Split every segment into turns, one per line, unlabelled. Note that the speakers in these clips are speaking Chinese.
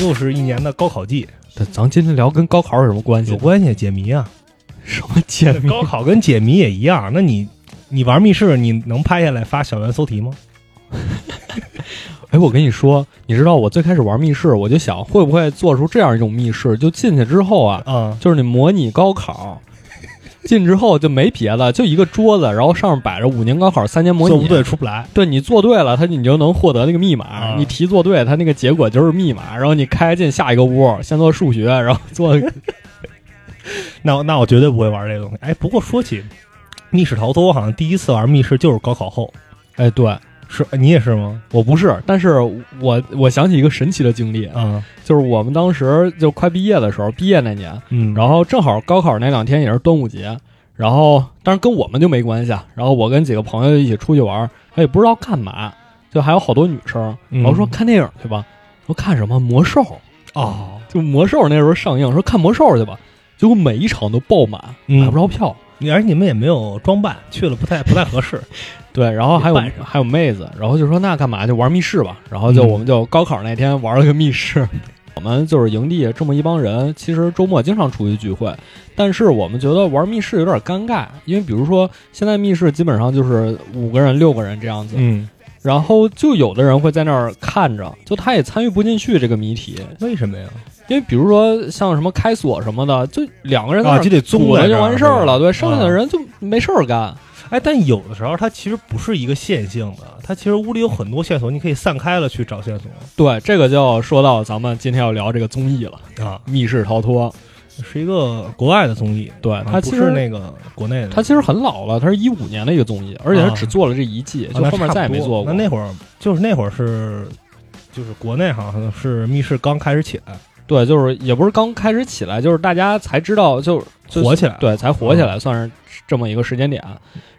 又是一年的高考季，
对，咱今天聊跟高考有什么关系？
有关系，解谜啊！
什么解谜？
高考跟解谜也一样。那你你玩密室，你能拍下来发小猿搜题吗？
哎，我跟你说，你知道我最开始玩密室，我就想会不会做出这样一种密室，就进去之后啊，
嗯，
就是你模拟高考，进之后就没别的，就一个桌子，然后上面摆着五年高考三年模拟，
做不对出不来。
对你做对了，他你就能获得那个密码。
啊
你题做对，他那个结果就是密码。然后你开进下一个屋，先做数学，然后做
那我那我绝对不会玩这个东西。哎，不过说起密室逃脱，我好像第一次玩密室就是高考后，
哎，对
是你也是吗？
我不是，但是我我想起一个神奇的经历，
啊，
就是我们当时就快毕业的时候，毕业那年，
嗯，
然后正好高考那两天也是端午节，然后当然跟我们就没关系啊。然后我跟几个朋友一起出去玩，他，也不知道干嘛，就还有好多女生，
嗯
然后说看电影去吧，说看什么魔兽，
哦，
就魔兽那时候上映，说看魔兽去吧，结果每一场都爆满，
嗯
买不着票。
而且你们也没有装扮，去了不太不太合适。
对，然后还有还有妹子，然后就说那干嘛就玩密室吧，然后就
嗯
我们就高考那天玩了个密室。我们就是营地这么一帮人，其实周末经常出去聚会，但是我们觉得玩密室有点尴尬，因为比如说现在密室基本上就是五个人、六个人这样子，
嗯，
然后就有的人会在那儿看着，就他也参与不进去这个谜题，
为什么呀？
因为比如说像什么开锁什么的，就两个人在那
啊，就得宗
堵了就完事儿了，对，剩下的
啊
人就没事儿干。
哎，但有的时候它其实不是一个线性的，它其实屋里有很多线索，你可以散开了去找线索
对，这个就要说到咱们今天要聊这个综艺了，
啊。
《密室逃脱》。
是一个国外的综艺，
对它其实
是那个国内的。
它其实很老了，它是一五年的一个综艺，而且它只做了这一季，
啊
就后面再也没做过。
那那会儿就是那会儿是，就是国内好像是密室刚开始起来，
对，就是也不是刚开始起来，就是大家才知道就就
火起来
对，才火起来，算是这么一个时间点。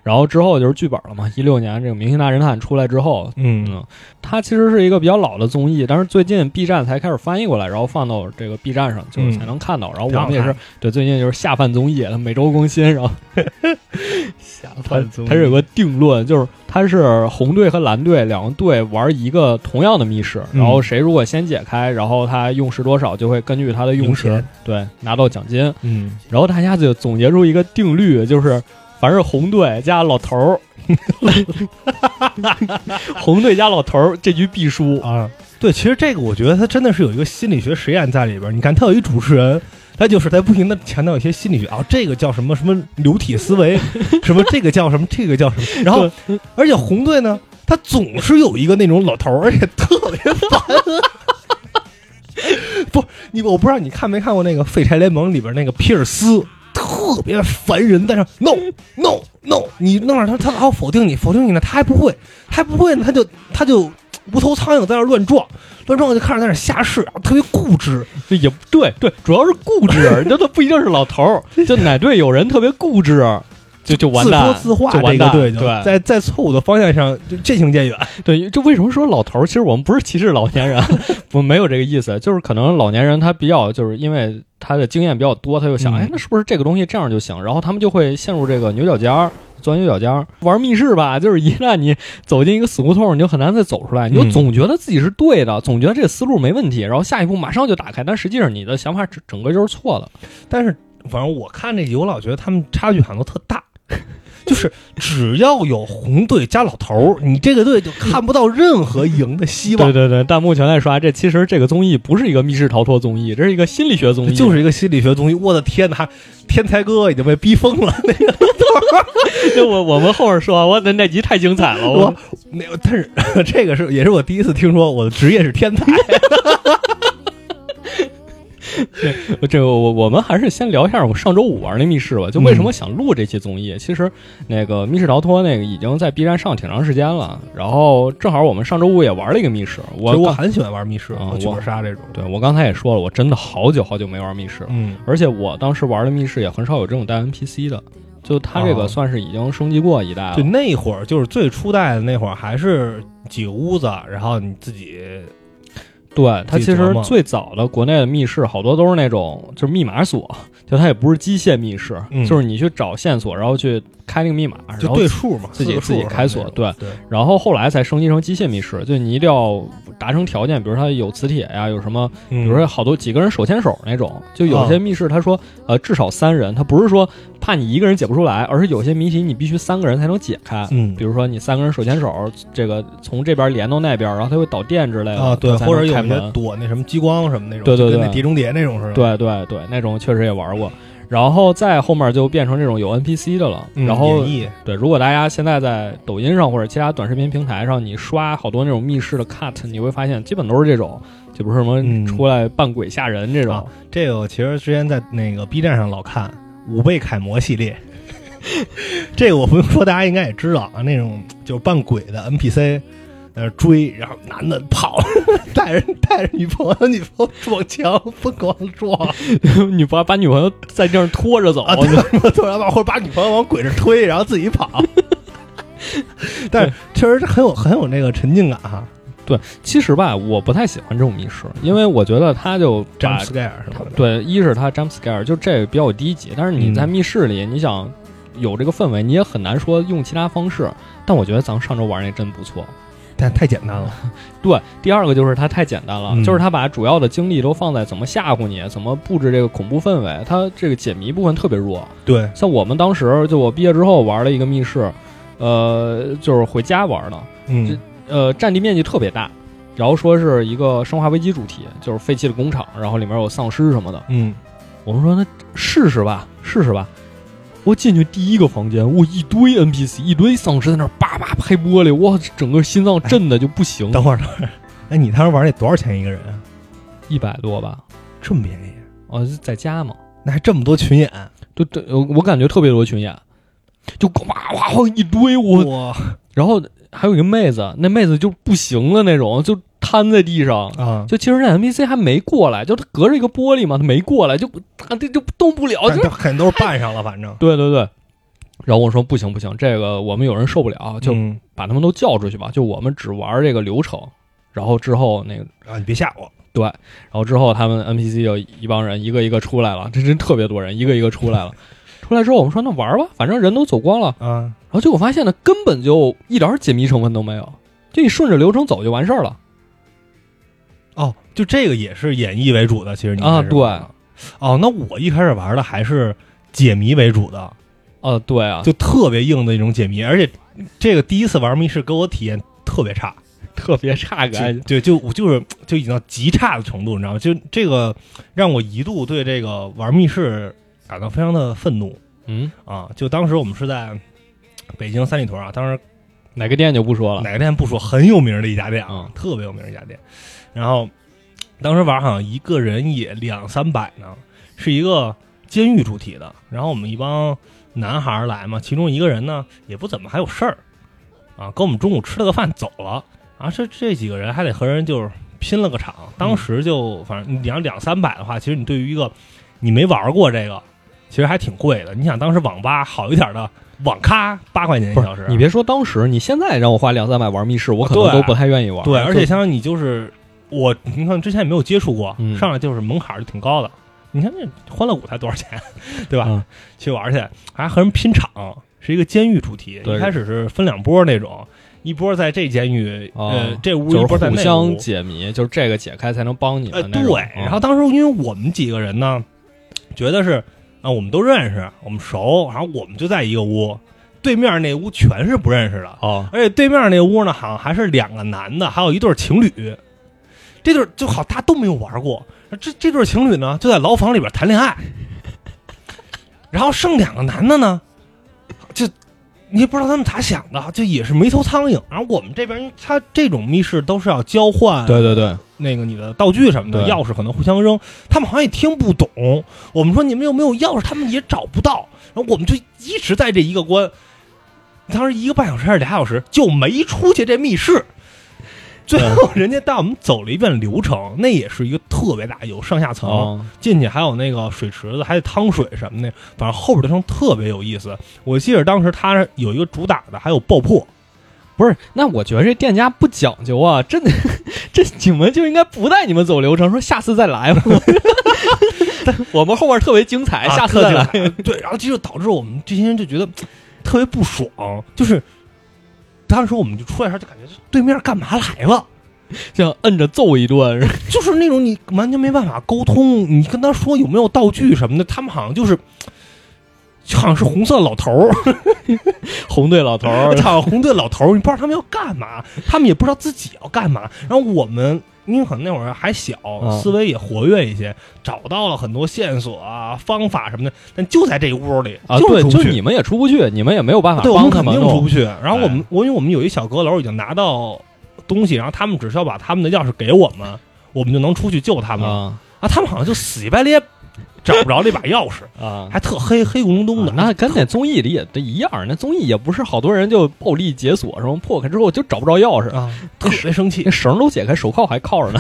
然后之后就是剧本了嘛，一六年这个《明星大侦探》出来之后，
嗯
嗯，它其实是一个比较老的综艺，但是最近 B 站才开始翻译过来，然后放到这个 B 站上，就是
嗯
才能看到。然后我们也是对最近就是下饭综艺，它每周更新，然后
下
饭综艺它是有个定论，就是它是红队和蓝队两个队玩一个同样的密室，
嗯
然后谁如果先解开，然后他用时多少，就会根据他的用时对拿到奖金。
嗯，
然后大家就总结出一个定律，就是凡是红队加老头儿，红队加老头儿这局必输。
啊，对，其实这个我觉得他真的是有一个心理学实验在里边。你看，他有一主持人，他就是在不停的强调一些心理学啊，这个叫什么什么流体思维，什么这个叫什么，这个叫什么。然后，而且红队呢，他总是有一个那种老头儿，而且特别烦。不，你我不知道你看没看过那个《废柴联盟》里边那个皮尔斯，特别烦人，在那 no no no，你弄上他，他老否定你，否定你呢，他还不会，还不会呢，他就他就无头苍蝇在那乱撞，乱撞就看着在那瞎试，特别固执。
这也对对，主要是固执，这都不一定是老头儿，就哪队有人特别固执，就就完
自
蛋，
说自话，
就完蛋。
这个对，
对
在在错误的方向上就渐行渐远。
对，这为什么说老头儿？其实我们不是歧视老年人，不没有这个意思，就是可能老年人他比较就是因为他的经验比较多，他就想，
嗯
哎，那是不是这个东西这样就行？然后他们就会陷入这个牛角尖儿。钻牛角尖儿，玩密室吧，就是一旦你走进一个死胡同，你就很难再走出来，你就
嗯
总觉得自己是对的，总觉得这个思路没问题，然后下一步马上就打开，但实际上你的想法整整个就是错的。
但是反正我看这集，我老觉得他们差距好像都特大。就是只要有红队加老头儿，你这个队就看不到任何赢的希望。
对对对，弹幕全在刷，这其实这个综艺不是一个密室逃脱综艺，这是一个心理学综艺，
就是一个心理学综艺。我的天哪，天才哥已经被逼疯了。那个
就我我们后面说，我的那集太精彩了，我
我那个，但是 这个是也是我第一次听说我的职业是天才。
这个我我们还是先聊一下我上周五玩那密室吧。就为什么想录这期综艺？其实那个密室逃脱那个已经在 B 站上挺长时间了，然后正好我们上周五也玩了一个密室。我
我很喜欢玩密室
啊
和剧本杀这种。
对我刚才也说了，我真的好久好久没玩密室，
嗯，
而且我当时玩的密室也很少有这种带 NPC 的。就它这个
哦
算是已经升级过一代了，
就那会儿就是最初代的那会儿，还是几个屋子，然后你自己
对它其实最早的国内的密室好多都是那种就是密码锁，就它也不是机械密室，
嗯。
就是你去找线索，然后去开那个密码，
就对数嘛，
自己自己开锁
对，
然后后来才升级成机械密室，就你一定要达成条件，比如它有磁铁呀，有什么，
比
比如说好多几个人手牵手那种，就有些密室他说呃至少三人，他不是说怕你一个人解不出来，而是有些谜题你必须三个人才能解开。
嗯。
比如说你三个人手牵手，这个从这边连到那边，然后它会导电之类的
啊，对，或者有一些躲那什么激光什么那种，就跟
对对对
那碟中谍那种似的，
对对对，那种确实也玩过。然后再后面就变成这种有 NPC 的了，
嗯，
然后对，如果大家现在在抖音上或者其他短视频平台上，你刷好多那种密室的 cut，你会发现基本都是这种，就不是什么
嗯
出来扮鬼吓人这种。
啊这个我其实之前在那个 B 站上老看五倍楷模系列，这个我不用说，大家应该也知道啊，那种就是扮鬼的 NPC。呃，追，然后男的跑，带着带着女朋友，女朋友撞墙，疯狂地撞
你把把女朋友在地上拖着走，
啊，对，突然把或者把女朋友往鬼这推，然后自己跑。但是确实是很有很有那个沉浸感哈
对，其实吧，我不太喜欢这种密室，因为我觉得他就
，jump scare 什么的。
对，一是它 jump scare，就这个比较低级，但是你在
嗯
密室里，你想有这个氛围，你也很难说用其他方式。但我觉得咱们上周玩那真不错。
但太简单了。
对，第二个就是它太简单了，
嗯
就是它把主要的精力都放在怎么吓唬你，怎么布置这个恐怖氛围，它这个解谜部分特别弱。
对，
像我们当时就我毕业之后玩了一个密室，呃，就是回家玩的，
嗯
呃，占地面积特别大，然后说是一个生化危机主题，就是废弃的工厂，然后里面有丧尸什么的。
嗯，
我们说那试试吧，试试吧。我进去第一个房间，我一堆 NPC，一堆丧尸在那叭叭拍玻璃，我，整个心脏震的就不行。
等会儿等会儿，哎，你当时玩那多少钱一个人啊？
一百多吧，
这么便宜？
哦，在家嘛，
那还这么多群演？
就对，我我感觉特别多群演，就哇哇哇一堆我，然后还有一个妹子，那妹子就不行了那种，就瘫在地上。
啊！
就其实那 NPC 还没过来，就他隔着一个玻璃嘛，他没过来，就他这就动不了，就
肯定肯定都是扮上了，反正
对对对。然后我说不行不行，这个我们有人受不了，就
嗯
把他们都叫出去吧，就我们只玩这个流程。然后之后那个，
啊，你别吓我。
对，然后之后他们 NPC 就一帮人一个一个出来了，这真特别多人，一个一个出来了。出来之后我们说那玩吧，反正人都走光了。
啊，
然后结果发现呢，根本就一点解谜成分都没有，就你顺着流程走就完事儿了。
哦，就这个也是演绎为主的，其实你
啊
开始玩的。哦，那我一开始玩的还是解谜为主的，
啊，对啊，
就特别硬的一种解谜，而且这个第一次玩密室给我体验特别差，
特别差
就
感。
对，就我就是就已经到极差的程度，你知道吗？就这个让我一度对这个玩密室感到非常的愤怒
嗯，
啊！就当时我们是在北京三里屯啊，当时
哪个店就不说了。
哪个店不说，很有名的一家店啊
嗯，
特别有名的一家店。然后当时玩好像一个人也两三百呢，是一个监狱主题的。然后我们一帮男孩来嘛，其中一个人呢也不怎么还有事儿啊，跟我们中午吃了个饭走了。啊，这这几个人还得和人就是拼了个场。当时就反正你要两三百的话，其实你对于一个你没玩过这个，其实还挺贵的。你想当时网吧好一点的网咖八块钱一小时，
你别说当时，你现在让我花两三百玩密室，我可能都不太愿意玩。
对，而且
就
相当于你就是我，你看之前也没有接触过，
嗯
上来就是门槛儿就挺高的。你看那欢乐谷才多少钱，对吧？
嗯
去玩去，还和人拼场，是一个监狱主题。一开始是分两波那种，一波在这监狱，
哦
呃，这屋
就是
一波在那
互相。解谜，就是这个解开才能帮你
呃，
们那种。
对。
嗯
然后当时因为我们几个人呢，觉得是啊，我们都认识，我们熟，然后我们就在一个屋，对面那屋全是不认识的。
哦，
而且对面那屋呢，好像还是两个男的，还有一对情侣。这对儿就好，大家都没有玩过。这这对情侣呢，就在牢房里边谈恋爱。然后剩两个男的呢，就你也不知道他们咋想的，就也是没头苍蝇。然后我们这边，他这种密室都是要交换，
对对对，
那个你的道具什么的，钥匙可能互相扔，他们好像也听不懂。我们说你们有没有钥匙，他们也找不到。然后我们就一直在这一个关，当时一个半小时还是俩小时就没出去这密室。最后人家带我们走了一遍流程，那也是一个特别大，有上下层，
哦，
进去还有那个水池子，还得汤水什么的，反正后边流程特别有意思。我记得当时他有一个主打的，还有爆破，
不是，那我觉得这店家不讲究啊，真的，这你们就应该不带你们走流程，说下次再来吧。我们后面特别精彩，
啊
下次再来。
对，然后这就导致我们这些人就觉得特别不爽，就是当时我们就出来的时候就感觉对面干嘛来了。
这样摁着揍一顿，
就是那种你完全没办法沟通，你跟他说有没有道具什么的，他们好像就是，就好像是红色老头儿，
红队老头儿。
操红队老头儿，你不知道他们要干嘛，他们也不知道自己要干嘛。然后我们因为可能那会儿还小，
嗯
思维也活跃一些，找到了很多线索啊、方法什么的，但就在这一屋里
啊，对，
就
你们也出不去，你们也没有办法
对，我们肯
帮他们。弄。
定出不去。然后我们
哎，
我因为我们有一小阁楼已经拿到东西，然后他们只需要把他们的钥匙给我们，我们就能出去救他们。
啊，
他们好像就死乞白咧找不着那把钥匙，
啊，
还特黑黑咕隆咚的。
啊那跟那综艺里也都一样，那综艺也不是好多人就暴力解锁什么破开之后就找不着钥匙，
啊，特别生气
那。绳都解开，手铐还铐着呢，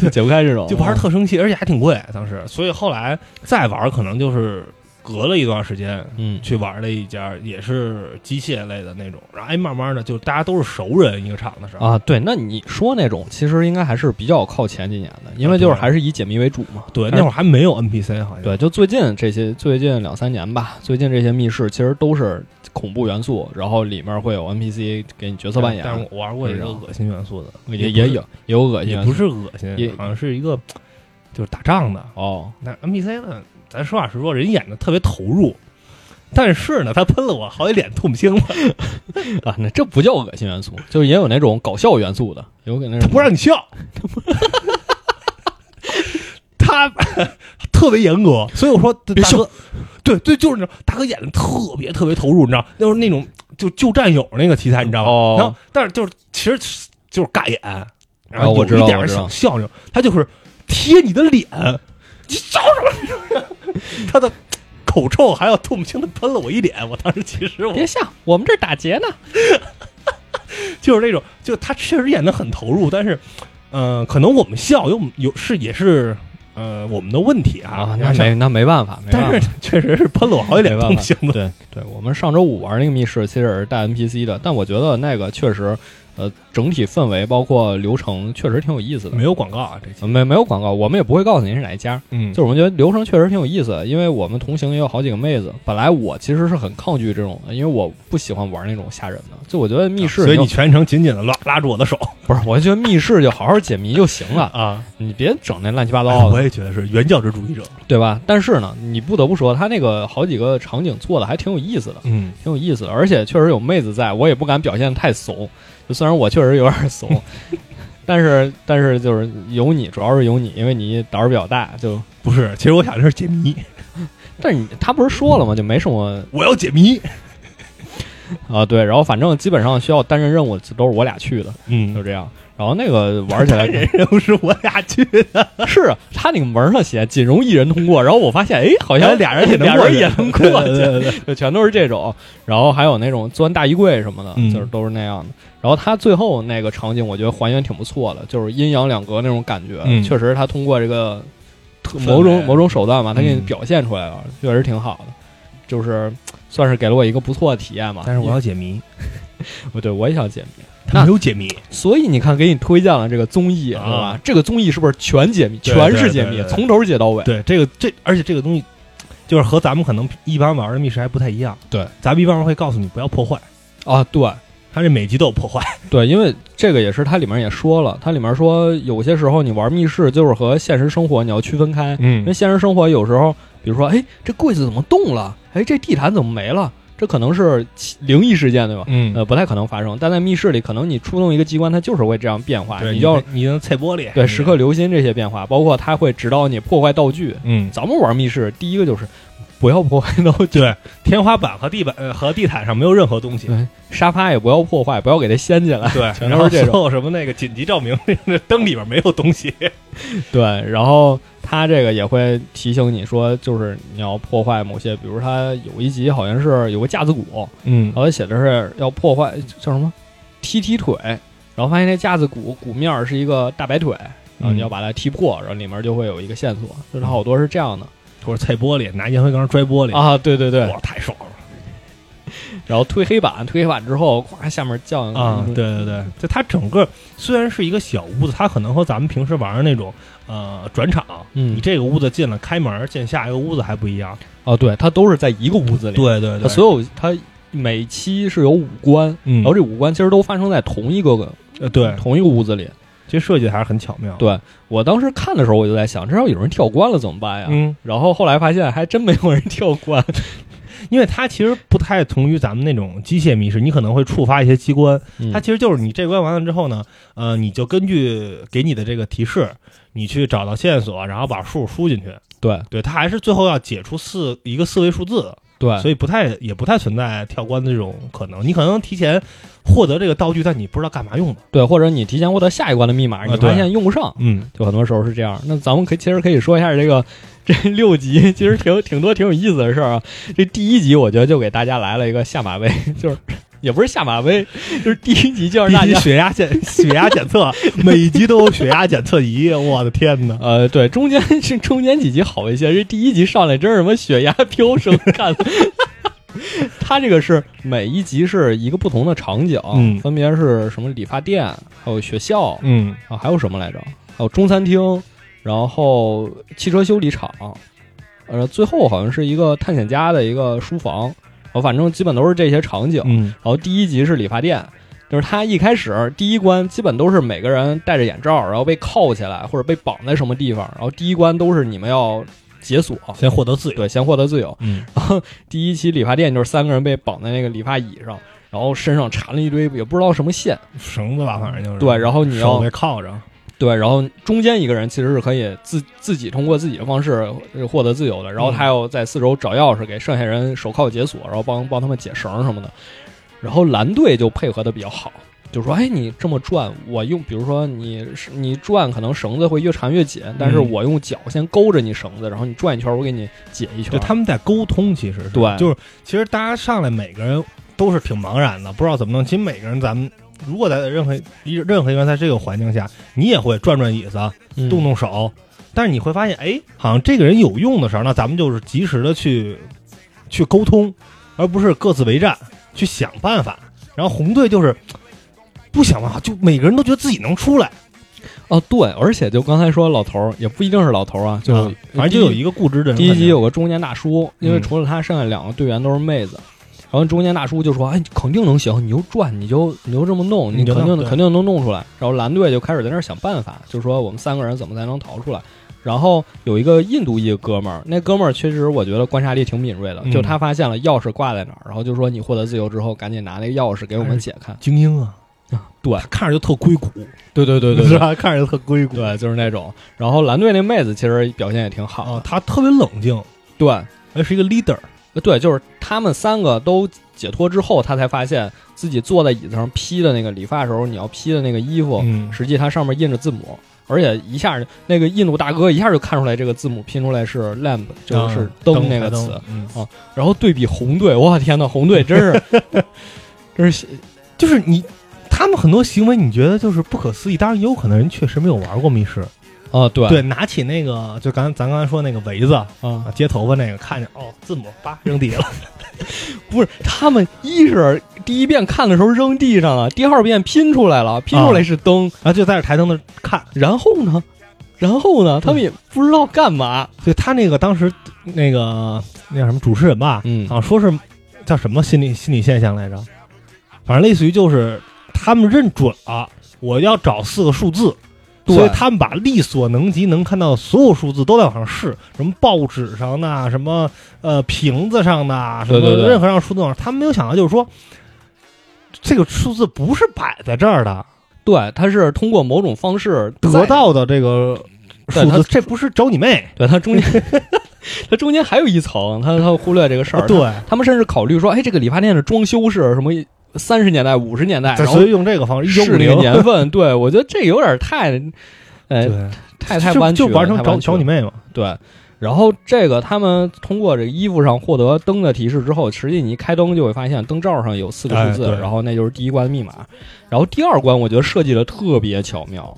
就 解不开这种，
就玩儿特生气，而且还挺贵，当时，所以后来再玩儿可能就是隔了一段时间
嗯。
去玩了一家，也是机械类的那种，然后哎，慢慢的就大家都是熟人，一个厂的时候，
啊，对，那你说那种其实应该还是比较靠前几年的，因为就是还是以解谜为主嘛。
对，那会儿还没有 NPC 好像，
对，就最近这些，最近两三年吧，最近这些密室其实都是恐怖元素，然后里面会有 NPC 给你角色扮演，
但是我玩过也是恶心元素的，
也也有也有恶心，
也不是恶心
也，
好像是一个就是打仗的。
哦，
那 NPC 呢，咱实话实说，人演的特别投入，但是呢，他喷了我好几脸唾沫星子，
啊，那这不叫恶心元素，就是也有那种搞笑元素的，有给那种
他不让你笑，他特别严格，所以我说大哥，对对，就是那种大哥演的特别特别投入，你知道，就是那种就救战友那个题材，你知道吗？
哦
然后但是就是其实就是尬演，然后
哦我知
有一点儿
道我知道
小笑那种，他就是贴你的脸，你笑什么？他的口臭还要唾沫星子喷了我一脸，我当时其实我
别笑，我们这打劫呢。
就是那种，就他确实演的很投入，但是，呃，可能我们笑有有是也是呃我们的问题啊，
啊，那没那没办法，没办法
但是确实是喷了我好几脸
没办法
东西子。
对对，我们上周五玩那个密室，其实也是带 NPC 的，但我觉得那个确实，呃，整体氛围包括流程确实挺有意思的。
没有广告啊，这
没没有广告，我们也不会告诉您是哪一家。
嗯
就是我们觉得流程确实挺有意思的，因为我们同行也有好几个妹子。本来我其实是很抗拒这种的，因为我不喜欢玩那种吓人的。就我觉得密室就，
所以你全程紧紧的拉拉住我的手
不是，我就觉得密室就好好解谜就行了，
啊！
你别整那乱七八
哎
糟的，
我也觉得是原教旨主义者。
对吧？但是呢，你不得不说，他那个好几个场景做的还挺有意思的。
嗯，
挺有意思的，而且确实有妹子在，我也不敢表现得太怂。就虽然我确实有点怂，但是但是就是有你，主要是有你，因为你胆儿比较大。就
不是，其实我想的是解谜，
但是你他不是说了吗？就没什么
我要解谜。
啊，对。然后反正基本上需要担任任务都是我俩去的，
嗯
就这样。然后那个玩起来
人任务是我俩去的，
是啊他那个门上写仅容一人通过，然后我发现哎，好像
俩人也能
俩也能过
对
去，
对对对。
就全都是这种，然后还有那种钻大衣柜什么的，
嗯。
就是都是那样的。然后他最后那个场景，我觉得还原挺不错的，就是阴阳两隔那种感觉，
嗯。
确实他通过这个特某种某种手段吧，他给你
嗯。
表现出来了，确实挺好的，就是算是给了我一个不错的体验嘛。
但是我要解谜，
不 对，我也想解谜，
他没有解密，
所以你看，给你推荐了这个综艺，
啊
对吧？这个综艺是不是全解密，全是解密，从头解到尾？
对这个这，而且这个东西就是和咱们可能一般玩的密室还不太一样。
对，
咱们一般会告诉你不要破坏，
啊，对。
它这每集都有破坏。
对，因为这个也是它里面也说了，它里面说有些时候你玩密室就是和现实生活你要区分开，因
嗯
为现实生活有时候，比如说，哎，这柜子怎么动了？哎，这地毯怎么没了？这可能是灵异事件，对吧？
嗯。
呃，不太可能发生，但在密室里，可能你触动一个机关，它就是会这样变化，
对，
你就要
你能踩玻璃，
对时刻留心这些变化，包括它会指导你破坏道具。
嗯，
咱们玩密室，第一个就是不要破坏道具，
对，天花板和地板呃和地毯上没有任何东西。
对，沙发也不要破坏，不要给它掀起来。
对，
全
然后
都是这种。
什么那个紧急照明，那灯里边没有东西。
对，然后他这个也会提醒你说，就是你要破坏某些，比如他有一集好像是有个架子鼓，
嗯。
然后他写的是要破坏叫什么？踢踢腿，然后发现那架子鼓鼓面儿是一个大白腿，然后你要把它踢破，然后里面就会有一个线索，就是它好多是这样的
或者踩玻璃，拿烟灰缸摔玻璃，
啊，对对对，
哇，太爽了。
然后推黑板，推黑板之后，咵下面降
啊，对对对，就它整个虽然是一个小屋子，它可能和咱们平时玩的那种呃转场，
嗯
你这个屋子进了开门，进下一个屋子还不一样。
啊，对，它都是在一个屋子里，
对对
对所有它每期是有五关，
嗯
然后这五关其实都发生在同一个个
呃对，
同一个屋子里。
其实设计的还是很巧妙。
对我当时看的时候，我就在想，这要有人跳关了怎么办呀？
嗯，
然后后来发现还真没有人跳关，
因为它其实不太同于咱们那种机械密室，你可能会触发一些机关，
嗯
它其实就是你这关完了之后呢，呃，你就根据给你的这个提示，你去找到线索，然后把数输进去。
对
对，它还是最后要解出四一个四位数字的，
对
所以不太也不太存在跳关的这种可能。你可能提前获得这个道具，但你不知道干嘛用的。
对，或者你提前获得下一关的密码，你发现用不上，
嗯，
就很多时候是这样。那咱们可以其实可以说一下这个这六集，其实挺挺多挺有意思的事儿啊。这第一集我觉得就给大家来了一个下马威，就是也不是下马威，就是第一集就让大家。
血压检 血压检测，每一集都有血压检测仪，我的天哪！
呃，对，中间是中间几集好一些，这第一集上来真是什么血压飙升，看的。他这个是每一集是一个不同的场景，
嗯
分别是什么理发店，还有学校，
嗯
啊，还有什么来着？还有中餐厅，然后汽车修理厂，呃，最后好像是一个探险家的一个书房，我反正基本都是这些场景。
嗯
然后第一集是理发店，就是他一开始第一关基本都是每个人戴着眼罩，然后被铐起来或者被绑在什么地方，然后第一关都是你们要解锁，
先获得自由。
对，先获得自由。
嗯
第一期理发店就是三个人被绑在那个理发椅上，然后身上缠了一堆也不知道什么线，
绳子吧，反正就是
对，然后你
手
要
被铐着。
对，然后中间一个人其实是可以自自己通过自己的方式呃获得自由的，然后他要在四周找钥匙给剩下人手铐解锁，然后帮帮他们解绳什么的。然后蓝队就配合的比较好，就说：“哎，你这么转，我用，比如说你你转，可能绳子会越缠越紧，但是
嗯
我用脚先勾着你绳子，然后你转一圈，我给你解一圈。”
就他们在沟通，其实是
对
就是其实大家上来每个人都是挺茫然的，不知道怎么弄。其实每个人咱们如果在任何一任何一个人在这个环境下，你也会转转椅子，
嗯
动动手，但是你会发现，哎，好像这个人有用的时候，那咱们就是及时的去去沟通，而不是各自为战，去想办法。然后红队就是不想办法，就每个人都觉得自己能出来，
哦，对，而且就刚才说老头儿也不一定是老头儿啊，就、
啊反正就有一个固执的人。
第一集有个中年大叔，因为
嗯
除了他，剩下两个队员都是妹子。然后中间大叔就说：“哎，肯定能行，你就转，你就你就这么弄，
你
肯定肯定能弄出来。”然后蓝队就开始在那儿想办法，就说我们三个人怎么才能逃出来。然后有一个印度裔哥们儿，那哥们儿确实我觉得观察力挺敏锐的，
嗯
就他发现了钥匙挂在哪儿，然后就说你获得自由之后，赶紧拿那个钥匙给我们解开。
精英啊，
对
看着就特硅谷，
对对对
是吧？看着就特硅谷。
对，就是那种。然后蓝队那妹子其实表现也挺好的，
啊，他特别冷静，
对，
而是一个 leader。
呃，对，就是他们三个都解脱之后，他才发现自己坐在椅子上披的那个理发时候你要披的那个衣服，
嗯
实际它上面印着字母，而且一下那个印度大哥一下就看出来这个字母拼出来是 lamp，就是
啊
灯那个词。
嗯，
然后对比红队，我天呐，红队真是 真是
就是你他们很多行为，你觉得就是不可思议。当然，也有可能人确实没有玩过密室。
啊，对。
对，拿起那个就刚咱刚才说那个围子啊，
啊，
接头发那个，看见哦，字母叭扔地了。
不是他们一是第一遍看的时候扔地上了，第二遍拼出来了，拼出来是灯，
然后就在这台灯那看。
然后呢，然后呢，他们也不知道干嘛，
就他那个当时那个那叫什么主持人吧，
嗯。
说是叫什么心理心理现象来着，反正类似于就是他们认准了我要找四个数字，
对
所以他们把力所能及能看到的所有数字都在往上试，什么报纸上的，什么呃瓶子上的，什么任何让数字往上，他们没有想到就是说这个数字不是摆在这儿的，
对，它是通过某种方式
得到的这个数字，这不是找你妹，
对它中间，它中间还有一层，他他忽略这个事儿。
对，
他们甚至考虑说，哎，这个理发店的装修是什么三十年代、五十年代，然后
用这个方式，一九五
是那个
零，
年份。对我觉得这有点太，哎，
对，
太太弯曲了，
就玩成找
太弯曲了
找你妹嘛，
对。然后这个他们通过这个衣服上获得灯的提示之后，实际你一开灯就会发现灯罩上有四个数字，
哎
然后那就是第一关的密码。然后第二关我觉得设计的特别巧妙，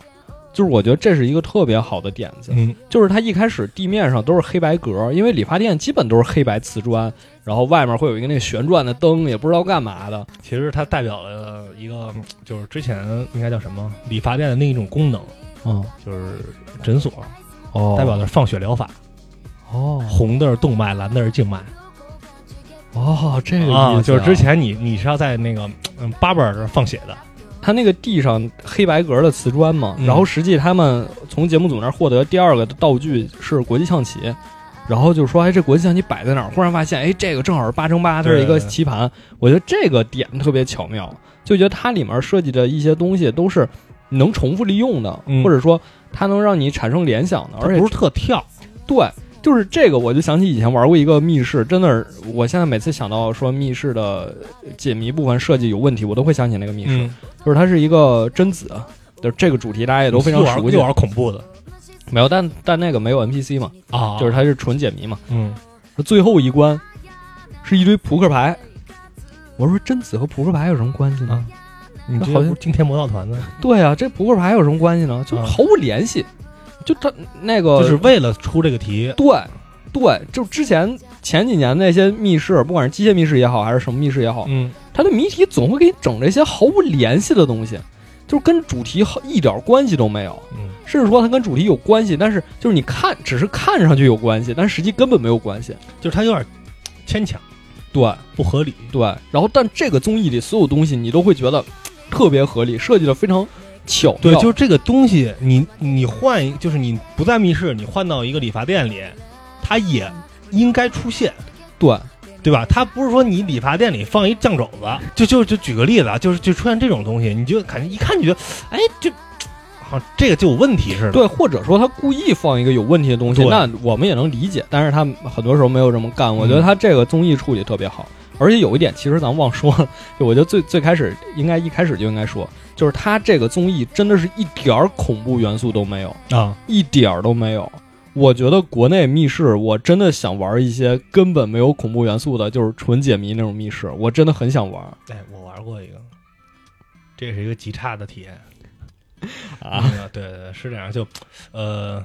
就是我觉得这是一个特别好的点子，
嗯
就是它一开始地面上都是黑白格，因为理发店基本都是黑白瓷砖，然后外面会有一个那个旋转的灯，也不知道干嘛的。
其实它代表了一个，就是之前应该叫什么理发店的另一种功能，
嗯，
就是诊所，
哦。
代表的是放血疗法，
哦。
红的是动脉，蓝的是静脉。
哦，这个意思、
啊，就是之前你你是要在那个嗯八本这儿放血的，
他那个地上黑白格的瓷砖嘛，
嗯。
然后实际他们从节目组那儿获得第二个道具是国际象棋，然后就说哎这国际象棋摆在哪儿？忽然发现哎这个正好是八乘八，它是一个棋盘，我觉得这个点特别巧妙，就觉得它里面设计的一些东西都是能重复利用的，
嗯。
或者说它能让你产生联想的，而且
不是特跳，
对，就是这个，我就想起以前玩过一个密室，真的是，我现在每次想到说密室的解谜部分设计有问题，我都会想起那个密室，
嗯，
就是它是一个贞子，就是这个主题大家也都非常熟悉。
就。玩恐怖的
没有，但但那个没有 NPC 嘛，
啊
就是它是纯解谜嘛。
嗯
最后一关是一堆扑克牌，我说贞子和扑克牌有什么关系呢？
啊，你这
好像
惊天魔盗团的，
对啊，这扑克牌有什么关系呢？就
啊
毫无联系。就他那个
就是为了出这个题，
对，对，就之前前几年那些密室，不管是机械密室也好，还是什么密室也好，
嗯
它的谜题总会给你整这些毫无联系的东西，就是跟主题一点关系都没有，
嗯。
甚至说它跟主题有关系，但是就是你看只是看上去有关系，但实际根本没有关系。
就是它有点牵强，
对。
不合理，
对，然后但这个综艺里所有东西你都会觉得特别合理，设计的非常巧妙。
对，就是这个东西，你你换，就是你不在密室，你换到一个理发店里，它也应该出现，
对
对吧？他不是说你理发店里放一酱肘子，就就就举个例子啊，就是就出现这种东西，你就感觉一看就觉得，哎，就好像这个就有问题似的。
对，或者说他故意放一个有问题的东西，
对
那我们也能理解，但是他很多时候没有这么干。我觉得
嗯
他这个综艺处理特别好，而且有一点其实咱忘说了，就我觉得最最开始应该一开始就应该说，就是他这个综艺真的是一点儿恐怖元素都没有，
啊，
一点儿都没有。我觉得国内密室，我真的想玩一些根本没有恐怖元素的，就是纯解谜那种密室，我真的很想玩
哎，我玩过一个，这是一个极差的体验
啊。
那个对对对，是这样，就呃，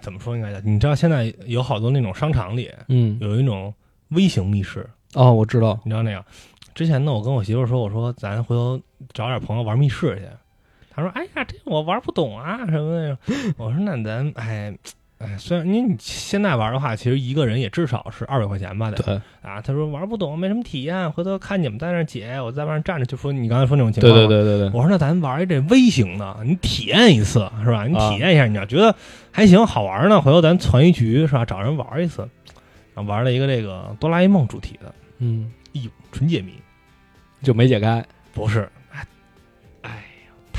怎么说应该讲？你知道现在有好多那种商场里
嗯，
有一种微型密室，
哦，我知道，
你知道那样？之前呢，我跟我媳妇说，我说咱回头找点朋友玩密室去。她说：“哎呀，这我玩不懂啊，什么的。”我说：“那咱哎哎，虽然你你现在玩的话，其实一个人也至少是二百块钱吧，得
对
啊。”他说：“玩不懂，没什么体验，回头看你们在那儿解，我在外面站着。”就说你刚才说那种情况。
对对对对，
我说：“那咱玩一这微型的，你体验一次是吧？你
啊
体验一下，你要觉得还行好玩呢，回头咱攒一局是吧？找人玩一次。”然后玩了一个这个哆啦 A 梦主题的，
嗯，
哎呦，纯解谜。
就没解开。
不是，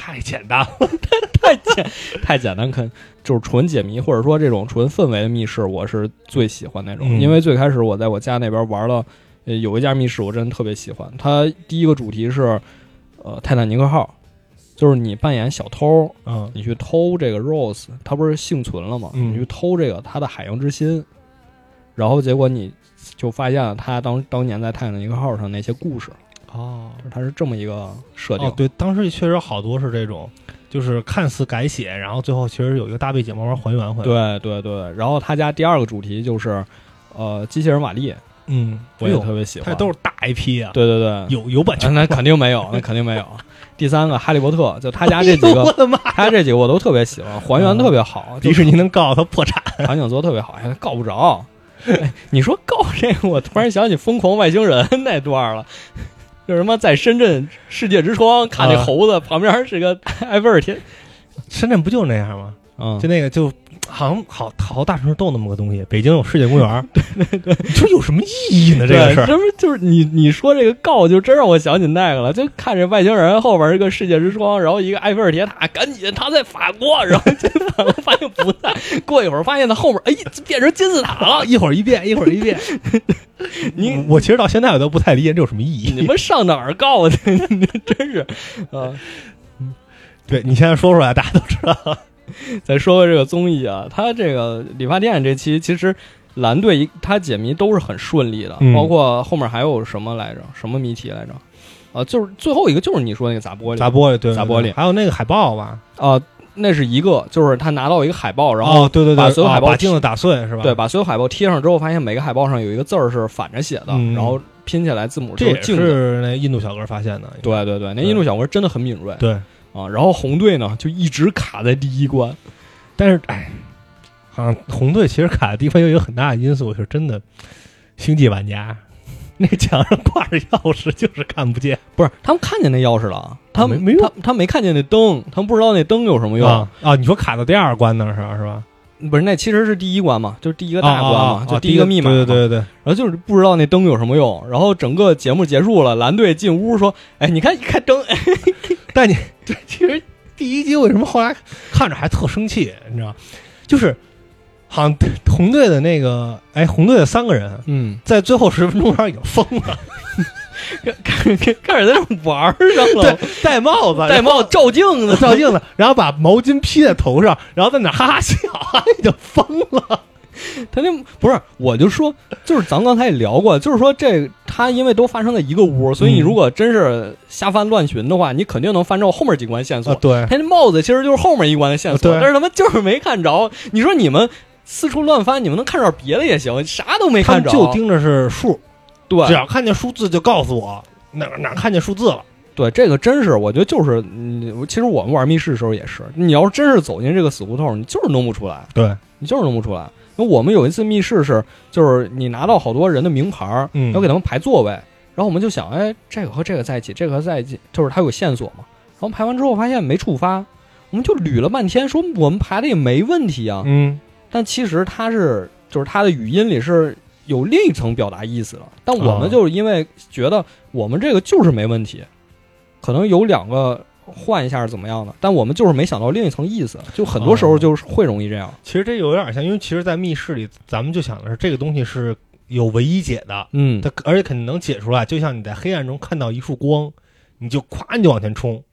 太简单了。
太太简太简单，肯就是纯解谜，或者说这种纯氛围的密室，我是最喜欢那种。
嗯
因为最开始我在我家那边玩了，呃，有一家密室我真的特别喜欢。它第一个主题是，呃，泰坦尼克号，就是你扮演小偷，
嗯
你去偷这个 Rose，他不是幸存了吗？
嗯
你去偷这个他的海洋之心，然后结果你就发现了他当当年在泰坦尼克号上那些故事，
哦
就是它是这么一个设定。
哦，对，当时确实好多是这种，就是看似改写，然后最后其实有一个大背景慢慢还原回来。，
对对对，然后他家第二个主题就是，呃，机器人玛丽，
嗯，
我也特别喜欢。
它都是大 IP 啊，
对对对，
有有版
啊
权。
那肯定没有，那肯定没有。第三个哈利波特，就他家这几
哎我
个，
的妈！
他这几个我都特别喜欢，还原特别好，
迪士尼能告他破产？
场景做得特别好，哎，告不着。哎你说告这个，我突然想起《疯狂外星人》那段了，就是什么在深圳世界之窗看那
啊
猴子旁边是个 埃菲尔铁，
深圳不就那样吗？
嗯
就，那个就好像好好大城市都有那么个东西。北京有世界公园，对对对，你说有什么意义呢？这个事儿，
对这不就是你你说这个告，就真让我想起那个了。就看这外星人后边一个世界之窗，然后一个埃菲尔铁塔，赶紧他在法国，然后 这法国发现不在，过一会儿发现他后面哎变成金字塔了。
一会儿一变，一会儿一变。
你
我其实到现在我都不太理解这有什么意义。
你们上哪儿告的？真是啊！
对你现在说出来，大家都知道。
再说回这个综艺啊，他这个理发店这期其实蓝队一他解谜都是很顺利的，
嗯
包括后面还有什么来着？什么谜题来着？啊，就是最后一个就是你说那个砸玻璃，
砸玻璃，对，
砸玻璃
对还有那个海报吧，
啊，那是一个，就是他拿到一个海报，然后
哦，对对对，
把所有海报
啊把镜子打碎是吧？
对，把所有海报贴上之后，发现每个海报上有一个字儿是反着写的，
嗯
然后拼起来字母
这也
就是镜子。
是那印度小哥发现的。
对对对，那印度小哥真的很敏锐
对，
啊。然后红队呢就一直卡在第一关，
但是哎，好像红队其实卡的地方有一个很大的因素是真的，星际玩家那墙上挂着钥匙就是看不见
不是他们看见那钥匙了，他们
没
他他没看见那灯，他们不知道那灯有什么用。
啊啊！你说卡到第二关那是吧？是吧？
不是，那其实是第一关嘛，就是第一个大关嘛，就第一个密码嘛。
对对对对，
然后就是不知道那灯有什么用，然后整个节目结束了，蓝队进屋说：“哎，你看，你看灯，哎
但你 对，其实第一集为什么后来看着还特生气？你知道，就是好像红队的那个哎，红队的三个人
嗯，
在最后十分钟上已经疯了，
开始开始在这玩儿上了，，
戴帽子，
戴帽照镜子，
照镜子，然后把毛巾披在头上，然后在那哈哈笑，已经疯了。
他那不是，我就说，就是咱们刚才也聊过，就是说这他因为都发生在一个屋，所以你
嗯
如果真是瞎翻乱寻的话，你肯定能翻着后面几关线索。
啊，对，
他那帽子其实就是后面一关的线索，
对
但是他们就是没看着。你说你们四处乱翻，你们能看着别的也行，啥都没看着，
就盯着是数，
对
只要看见数字就告诉我哪儿哪儿看见数字了。
对，这个真是，我觉得就是，嗯，其实我们玩密室的时候也是，你要是真是走进这个死胡同，你就是弄不出来，
对，
你就是弄不出来。那我们有一次密室是，就是你拿到好多人的名牌儿，
嗯
要给他们排座位，然后我们就想，哎，这个和这个在一起，这个和在一起，就是它有线索嘛。然后排完之后发现没触发，我们就捋了半天，说我们排的也没问题啊，
嗯，
但其实它是，就是它的语音里是有另一层表达意思的。但我
啊
们就是因为觉得我们这个就是没问题，可能有两个换一下是怎么样的，但我们就是没想到另一层意思，就很多时候就是会容易这样。
其实这有点像，因为其实，在密室里，咱们就想的是这个东西是有唯一解的，
嗯，
它而且肯定能解出来。就像你在黑暗中看到一束光，你就咵你就往前冲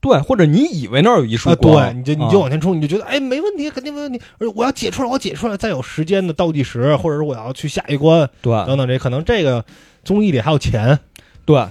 对，或者你以为那儿有一束
啊，
光，
对，你就你就
啊
往前冲，你就觉得哎没问题，肯定没问题。而且我要解出来，我解出来，再有时间的倒计时，或者是我要去下一关
对
等等，这可能这个综艺里还有钱，
对。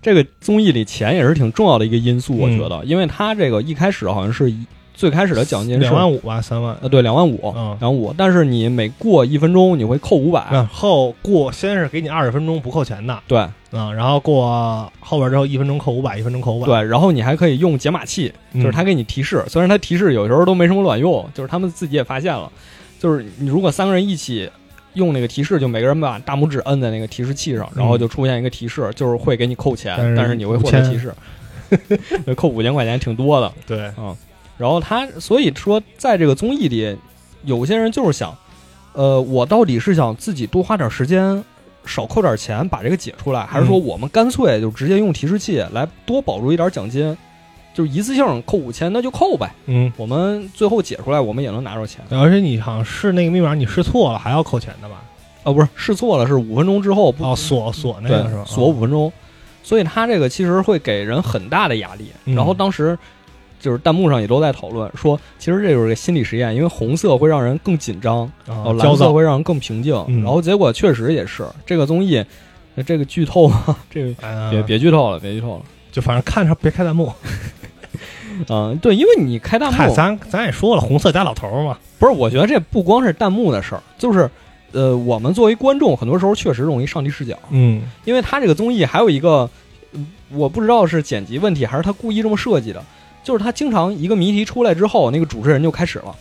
这个综艺里钱也是挺重要的一个因素，我
嗯
觉得，因为他这个一开始好像是一最开始的奖金是
两万五吧，三万。
呃，对，两万五，
嗯。
两万五，但是你每过一分钟你会扣五百，
然后过先是给你二十分钟不扣钱的，
对。
嗯，然后过后边之后一分钟扣五百，一分钟扣五百，
对，然后你还可以用解码器，
嗯。
就是他给你提示，虽然他提示有时候都没什么卵用，就是他们自己也发现了，就是你如果三个人一起用那个提示，就每个人把大拇指摁在那个提示器上，然后就出现一个提示，就是会给你扣钱，
但是
但是你会获得提示，对 扣五千块钱挺多的。
对，嗯
然后他所以说，在这个综艺里，有些人就是想，呃，我到底是想自己多花点时间。少扣点钱把这个解出来，还是说
嗯
我们干脆就直接用提示器来多保住一点奖金，就是一次性扣五千，那就扣呗。
嗯，
我们最后解出来，我们也能拿着钱。
而且你好像试那个密码，你试错了还要扣钱的吧？
啊，不是试错了，是五分钟之后不
哦，锁锁那个是吧？
锁五分钟，所以他这个其实会给人很大的压力。
嗯
然后当时就是弹幕上也都在讨论说，其实这就是个心理实验，因为红色会让人更紧张，然后蓝色会让人更平静。
嗯
然后结果确实也是这个综艺，呃这个剧透啊，这个
哎
别别剧透了，别剧透了。
就反正看着别开弹幕。
嗯，对，因为你开弹，幕，
咱咱也说了，红色加老头儿嘛。
不是，我觉得这不光是弹幕的事儿，就是呃，我们作为观众，很多时候确实容易上帝视角。
嗯
因为他这个综艺还有一个，嗯我不知道是剪辑问题还是他故意这么设计的，就是他经常一个谜题出来之后，那个主持人就开始了，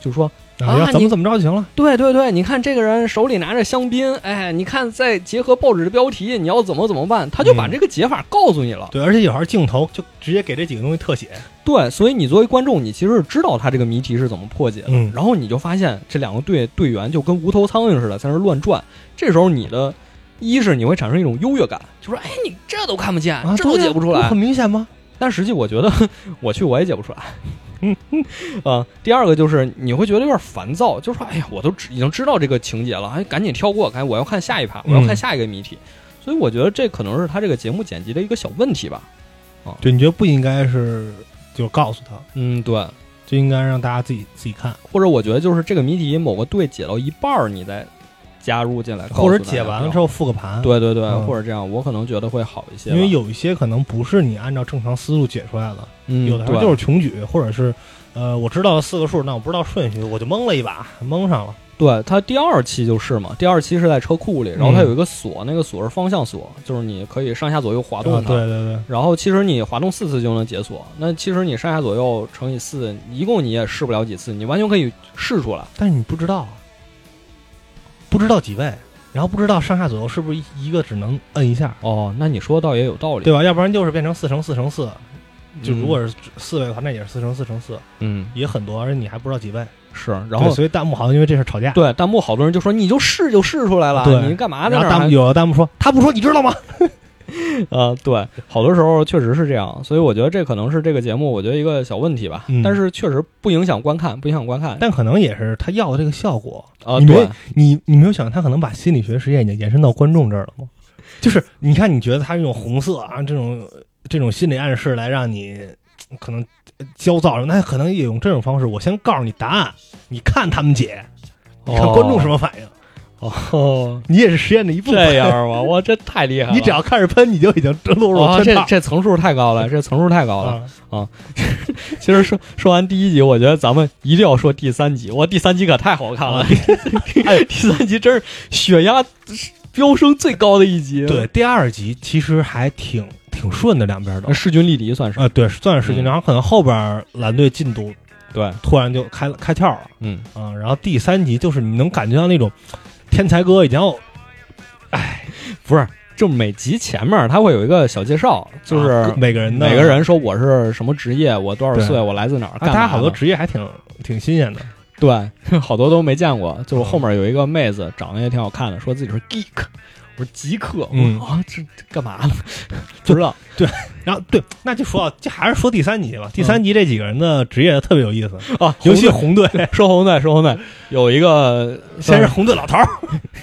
就说啊
要怎么怎么着就行了。
对对对，你看这个人手里拿着香槟，哎，你看再结合报纸的标题，你要怎么怎么办？他就把
嗯
这个解法告诉你了。
对，而且有时候镜头就直接给这几个东西特写。
对，所以你作为观众，你其实是知道他这个谜题是怎么破解的，
嗯
然后你就发现这两个队队员就跟无头苍蝇似的在那乱转。这时候你的一是你会产生一种优越感，就说哎，你这都看不见，
啊，
这都解不出来
很。明显吗？
但实际我觉得 我去我也解不出来。嗯 啊，第二个就是你会觉得有点烦躁，就是说，哎呀，我都知已经知道这个情节了，哎，赶紧跳过，赶紧我要看下一趴，我要看
嗯
下一个谜题。所以我觉得这可能是他这个节目剪辑的一个小问题吧。
啊对，你觉得不应该是就告诉他，
嗯，对。
就应该让大家自己自己看，
或者我觉得就是这个谜题某个队解到一半儿，你再加入进来，
或者解完了之
后，
复个盘。，
对对对，
嗯
或者这样，我可能觉得会好一些。
因为有一些可能不是你按照正常思路解出来的，
嗯，
有的时候
对
就是穷举，或者是呃，我知道四个数，那我不知道顺序，我就蒙了一把，蒙上了。
对，它第二期就是嘛，第二期是在车库里，然后它有一个锁，那个锁是方向锁，就是你可以上下左右滑动
啊，
它。
对对对，
然后其实你滑动四次就能解锁，那其实你上下左右乘以四，一共你也试不了几次，你完全可以试出来。
但是你不知道，不知道几位，然后不知道上下左右是不是一个只能摁一下，
哦，那你说倒也有道理。
对吧？要不然就是变成四乘四乘四，就
嗯
如果是四位的话，那也是四乘四乘四，
嗯，
也很多，而且你还不知道几位。
是，然后
所以弹幕好像因为这事吵架。
对弹幕好多人就说你就试就试出来了，
对
你干嘛呢
然后弹幕？有的弹幕说他不说，你知道吗？
呃，对，好多时候确实是这样，所以我觉得这可能是这个节目我觉得一个小问题吧，
嗯
但是确实不影响观看，不影响观看。
但可能也是他要的这个效果。
啊，
你没
对，
你你没有想，他可能把心理学实验已经延伸到观众这儿了吗？就是你看，你觉得他用红色啊这种这种心理暗示来让你可能焦躁，那可能也用这种方式。我先告诉你答案，你看他们解，你看观众什么反应。
哦，
你也是实验的一部分。
这样吗？我，这太厉害了！
你只要开始喷，你就已经落入
哇，这
圈套。
这层数太高了，这层数太高了。
啊，
其实说说完第一集，我觉得咱们一定要说第三集。哇，第三集可太好看了！哎，第三集真是血压飙升最高的一集。
对，，第二集其实还挺挺顺的，两边的。
势均力敌算是。
啊，对，算是势均，
嗯
然后可能后边蓝队进度
对，
突然就开了开窍了
嗯，
啊，然后第三集就是你能感觉到那种天才哥已经哎。
不是，就每集前面他会有一个小介绍，就是
啊每个人的
每个人说我是什么职业，我多少
对。
岁，我来自哪儿，
啊，
干嘛
大家好多职业还挺挺新鲜的，
对，好多都没见过。就是
嗯。
后面有一个妹子长得也挺好看的，说自己是 geek，我说极客，
嗯
我说啊，这这干嘛呢？不知道。
对然后对，那就说到这还是说第三集吧，第三集这几个人的职业特别有意思，
啊，
尤其
红
红队，
队说红队说红队有一个
先是红队老头儿，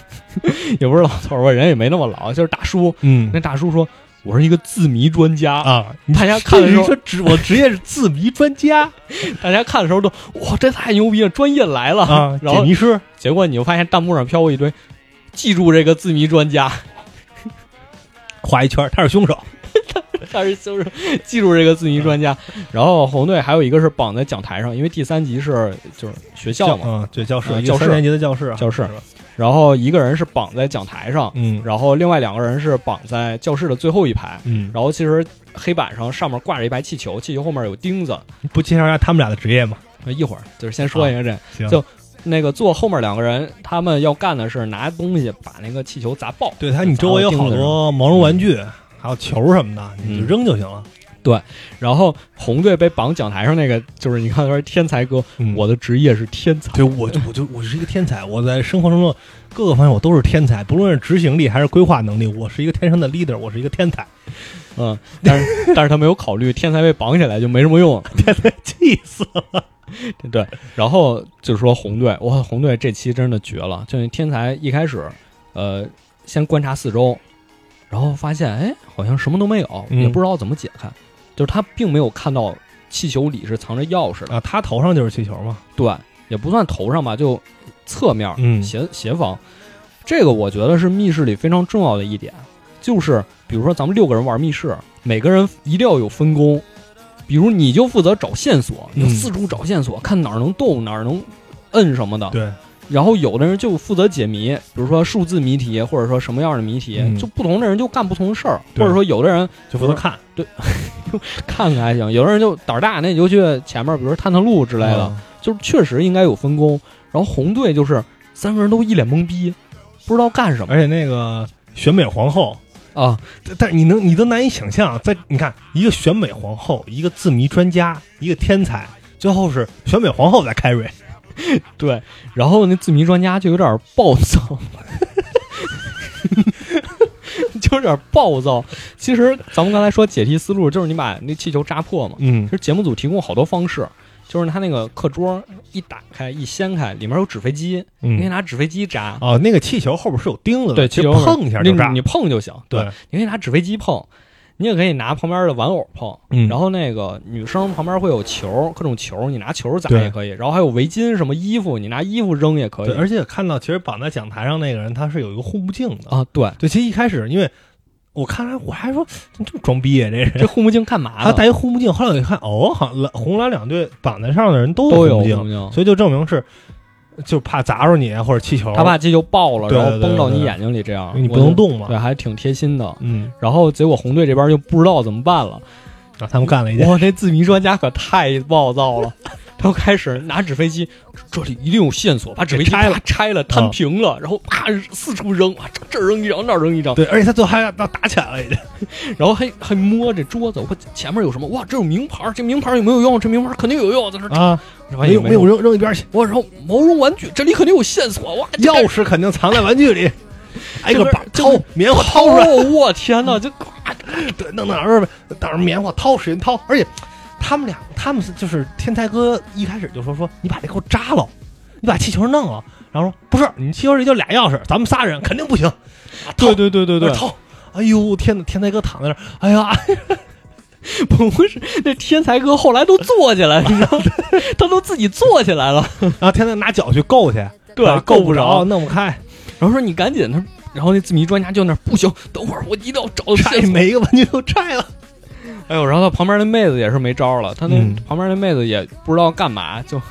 也不是老头儿吧，人也没那么老，就是大叔。
嗯
那大叔说：“我是一个字谜专家。
啊，
大家看的时候
说职我职业是字谜专家
大家看的时候都哇，这太牛逼了，专业来了
啊，
然后
解谜师
结果你就发现弹幕上飘过一堆，记住这个字谜专家，
画一圈，他是凶手，
他是凶手记住这个字谜专家。然后红队还有一个是绑在讲台上，因为第三集是就是学校嘛，
嗯，对，教室
啊教室
三年级的教室啊，
教室然后一个人是绑在讲台上，
嗯
然后另外两个人是绑在教室的最后一排。
嗯，
然后其实黑板上上面挂着一排气球，气球后面有钉子。
不介绍一下他们俩的职业吗？
呃一会儿就是先说一下这。
行
就那个坐后面两个人，他们要干的是拿东西把那个气球砸爆。
对他，你周围有好多毛绒玩具，还有球什么的，你就
嗯
扔就行了。
对然后红队被绑讲台上那个，就是你看他说天才哥，
嗯
我的职业是天才。
对我就我就我是一个天才，我在生活中的各个方面我都是天才，不论是执行力还是规划能力，我是一个天生的 leader，我是一个天才，
嗯，但是但是他没有考虑天才被绑起来就没什么用。
天才气死了。
对，然后就说红队，哇，红队这期真的绝了！就那天才一开始，呃，先观察四周，然后发现哎，好像什么都没有，
嗯
也不知道怎么解开，就是他并没有看到气球里是藏着钥匙的，
啊，他头上就是气球嘛，
对，也不算头上吧，就侧面，
嗯
斜斜方。这个我觉得是密室里非常重要的一点，就是比如说咱们六个人玩密室，每个人一定要有分工。比如你就负责找线索，你四处找线索，看哪儿能动，哪儿能摁什么的。
对，
然后有的人就负责解谜，比如说数字谜题，或者说什么样的谜题，
嗯。
就不同的人就干不同的事儿，或者说有的人
就负责看。
对看 看还行，有的人就胆儿大，那你就去前面，比如说探探路之
之
类的，就是确实应该有分工。然后红队就是三个人都一脸懵逼，不知道干什么。
而且那个选美皇后，
啊。
但你能你都难以想象，在你看一个选美皇后，一个字谜专家，一个天才，最后是选美皇后在 carry，
对，然后那字谜专家就有点暴躁，就有点暴躁。其实咱们刚才说解题思路，就是你把那气球扎破嘛。
嗯
其实节目组提供好多方式，就是他那个课桌一打开一掀开，里面有纸飞机，你可以
嗯，
拿纸飞机扎。
哦，那个气球后边是有钉子的，
对，
碰一下就炸
你，你碰就行。对，
对，
你可以拿纸飞机碰，你也可以拿旁边的玩偶碰。
嗯，
然后那个女生旁边会有球，各种球，你拿球砸也可以。然后还有围巾、什么衣服，你拿衣服扔也可以。
而且看到其实绑在讲台上那个人，他是有一个护目镜的。
啊，对，
对，其实一开始因为我看来我还说怎么这么装逼啊，这人
这护目镜干嘛
还
呢？
戴一护目镜。后来我一看，哦，好像蓝红蓝两队绑在上的人都
都有
护目镜，所以就证明是就怕砸着你啊或者气球，
他怕气球爆了，然后崩到你眼睛里，这样
你不能动嘛。
对，还挺贴心的。
嗯，
然后结果红队这边就不知道怎么办了，
然后他们干了一件，
哇，这字谜专家可太暴躁了。他就开始拿纸飞机，这里一定有线索，把纸飞机
拆了
拆了，摊平了，然后啪四处扔，啊，这扔一张，那儿扔一张，
对，而且他最后还要要打起来了，已经。
然后还还摸这桌子，我前面有什么？哇，这有名牌，这名牌有没有用？这名牌肯定有用，在这儿
啊，
没
没有没有扔扔一边去，
我然后毛绒玩具，这里肯定有线索，哇，
钥匙肯定藏在玩具里，挨个把掏棉花掏出来，
哦，我天哪，这
对，弄哪儿哪儿棉花掏，使劲掏，而且他们俩他们是就是天才哥一开始就说说你把这给我扎了，你把气球弄了，然后说不是，你气球里就俩钥匙，咱们仨人肯定不行，啊
对对对对。对，
掏，哎呦天呐，天才哥躺在那儿，哎呀，
不是那天才哥后来都坐起来，你知道吗？他都自己坐起来了，
然后天才拿脚去够去，
对
啊
够不着
弄不开，
然后说你赶紧，他然后那字谜专家就那不行，等会儿我一定要找到
拆。每一个玩具都拆了，
哎呦，然后他旁边那妹子也是没招了，他那
嗯
旁边那妹子也不知道干嘛，就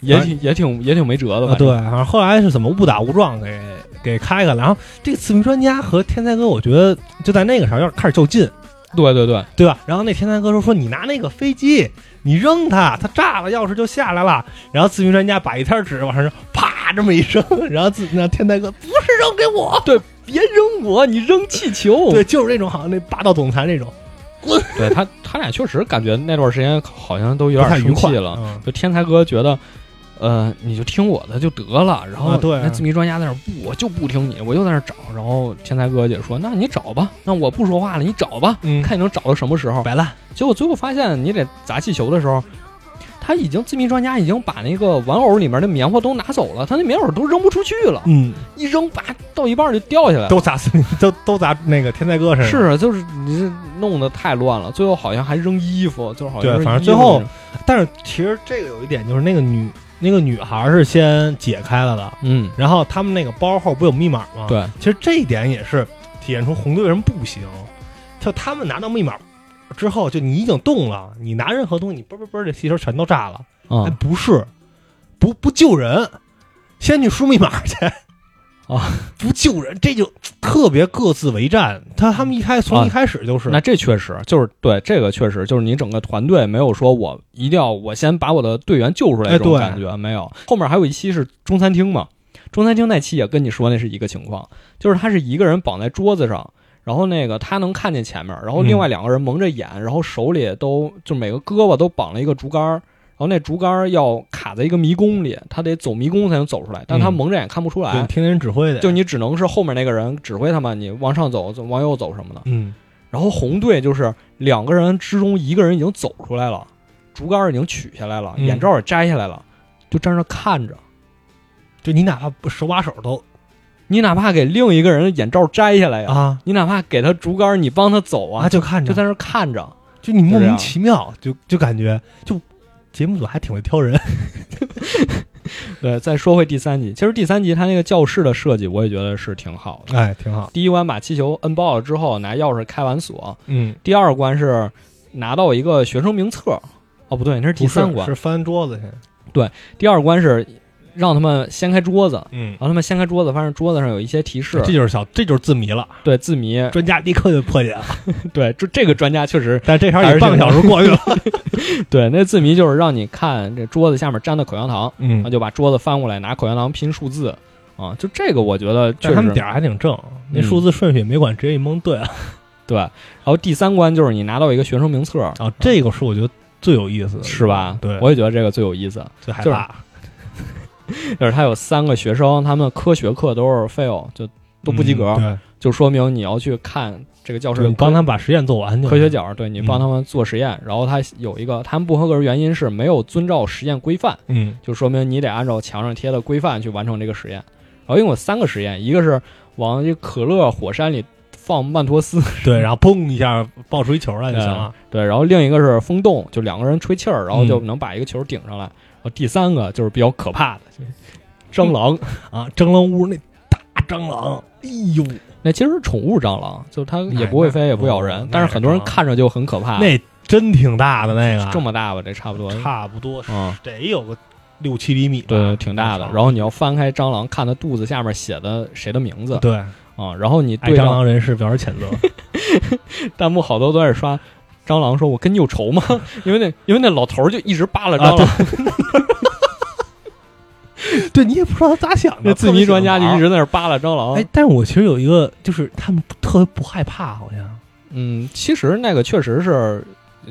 也挺也挺也挺没辙的吧？
啊对，然后后来是怎么误打误撞给给开开了，然后这个字谜专家和天才哥，我觉得就在那个时候要开始较劲。
对对对，
对吧？然后那天才哥说说你拿那个飞机，你扔它，它炸了，钥匙就下来了。然后自鸣专家把一摊纸往上扔，啪这么一扔，然后自那天才哥不是扔给我，对
别扔我，你扔气球。
对，就是那种好像那霸道总裁那种，
对他他俩确实感觉那段时间好像都有点生气了。
嗯
就天才哥觉得，呃，你就听我的就得了。然后那字谜专家在那儿不，我就不听你，我就在那儿找。然后天才哥就说，那你找吧，那我不说话了，你找吧，
嗯，
看你能找到什么时候。
摆烂，
结果最后发现，你得砸气球的时候。他已经字谜专家已经把那个玩偶里面的棉花都拿走了，他那棉花都扔不出去了，
嗯，
一扔吧到一半就掉下来了。
都砸自鸣，都都砸那个天才哥身上。
是，啊，就是你这弄得太乱了，最后好像还扔衣服，就是好像
反正最后但是其实这个有一点就是那个女那个女孩是先解开了的，
嗯，
然后他们那个包后不有密码吗？，
对，
其实这一点也是体现出红队为什么不行，就他们拿到密码之后，就你已经动了，你拿任何东西，你嘣嘣嘣，这气球全都炸了。哎，
啊
不是，不不救人，先去输密码 去
啊，
不救人，这就特别各自为战。他他们一开从
啊
一开始就是，
那这确实就是对这个确实就是你整个团队没有说我一定要我先把我的队员救出来
哎对
这种感觉、没有。后面还有一期是中餐厅嘛，中餐厅那期也跟你说那是一个情况，就是他是一个人绑在桌子上。然后那个他能看见前面，然后另外两个人蒙着眼，然后手里都就每个胳膊都绑了一个竹竿，然后那竹竿要卡在一个迷宫里，他得走迷宫才能走出来，但他
嗯。
蒙着眼看不出来，
对听人指挥的，
就你只能是后面那个人指挥他们，你往上走，走往右走什么的。
嗯，
然后红队就是两个人之中一个人已经走出来了，竹竿已经取下来了，
嗯。
眼罩也摘下来了，就站那看着。
就你哪怕不手把手都
你哪怕给另一个人的眼罩摘下来呀，
啊
你哪怕给他竹竿，你帮他走啊，
啊，就看着，
就在那看着。
就你莫名其妙，就就感觉就节目组还挺会挑人，
对，再说回第三集，其实第三集他那个教室的设计，我也觉得是挺好的。
哎，挺好，
第一关把气球摁爆了之后，拿钥匙开完锁。
嗯，
第二关是拿到一个学生名册，哦不对，那是第三关。
是翻桌子去，对
第二关是让他们掀开桌子，
嗯。
然，后他们掀开桌子，发现桌子上有一些提示，
这就是小，这就是字谜了，
对字谜，
专家立刻就破解了，
对，就这个专家确实
但这条
也是
也半个小时过去了，
对，那字谜就是让你看这桌子下面粘的口香糖，
嗯。
然后就把桌子翻过来，拿口香糖拼数字。啊，就这个我觉得确实
他们点儿还挺正，那
嗯
数字顺序也没管，直接一蒙对了。
对。然后第三关就是你拿到一个学生名册，
啊，这个是我觉得最有意思的，
是吧？
对，
我也觉得这个最有意思，
最害怕，
就是 他有三个学生，他们科学课都是 fail，就都不及格，
嗯
就说明你要去看这个教室
帮他们把实验做完
科学角，对你
嗯
帮他们做实验，然后他有一个他们不合格的原因是没有遵照实验规范，
嗯
就说明你得按照墙上贴的规范去完成这个实验。然后一共有三个实验，一个是往这可乐火山里放曼陀斯，
对，然后砰一下爆出一球来就行了。
对，然后另一个是风洞，就两个人吹气儿，然后就
嗯
能把一个球顶上来。第三个就是比较可怕的，就是蟑螂。
啊，蟑螂屋那大蟑螂，哎呦，
那其实是宠物蟑螂，就它也不会飞，也不咬人，但是很多人看着就很可怕。
那真挺大的那个，
这么大吧，这差不多，
差不多
嗯，
得有个六七厘米吧，
对，挺大的。然后你要翻开蟑螂，看它肚子下面写的谁的名字
对，
啊，然后你对蟑
螂人士表示谴责。
弹幕，好多都在刷。蟑螂说：“我跟你有仇吗？因为那因为那老头儿就一直扒拉蟑螂，
对 你也不知道他咋想的，
那字谜专家就一
直。
在那儿扒拉蟑螂。
哎，但是我其实有一个，就是他们特别不害怕，好像
嗯，其实那个确实是，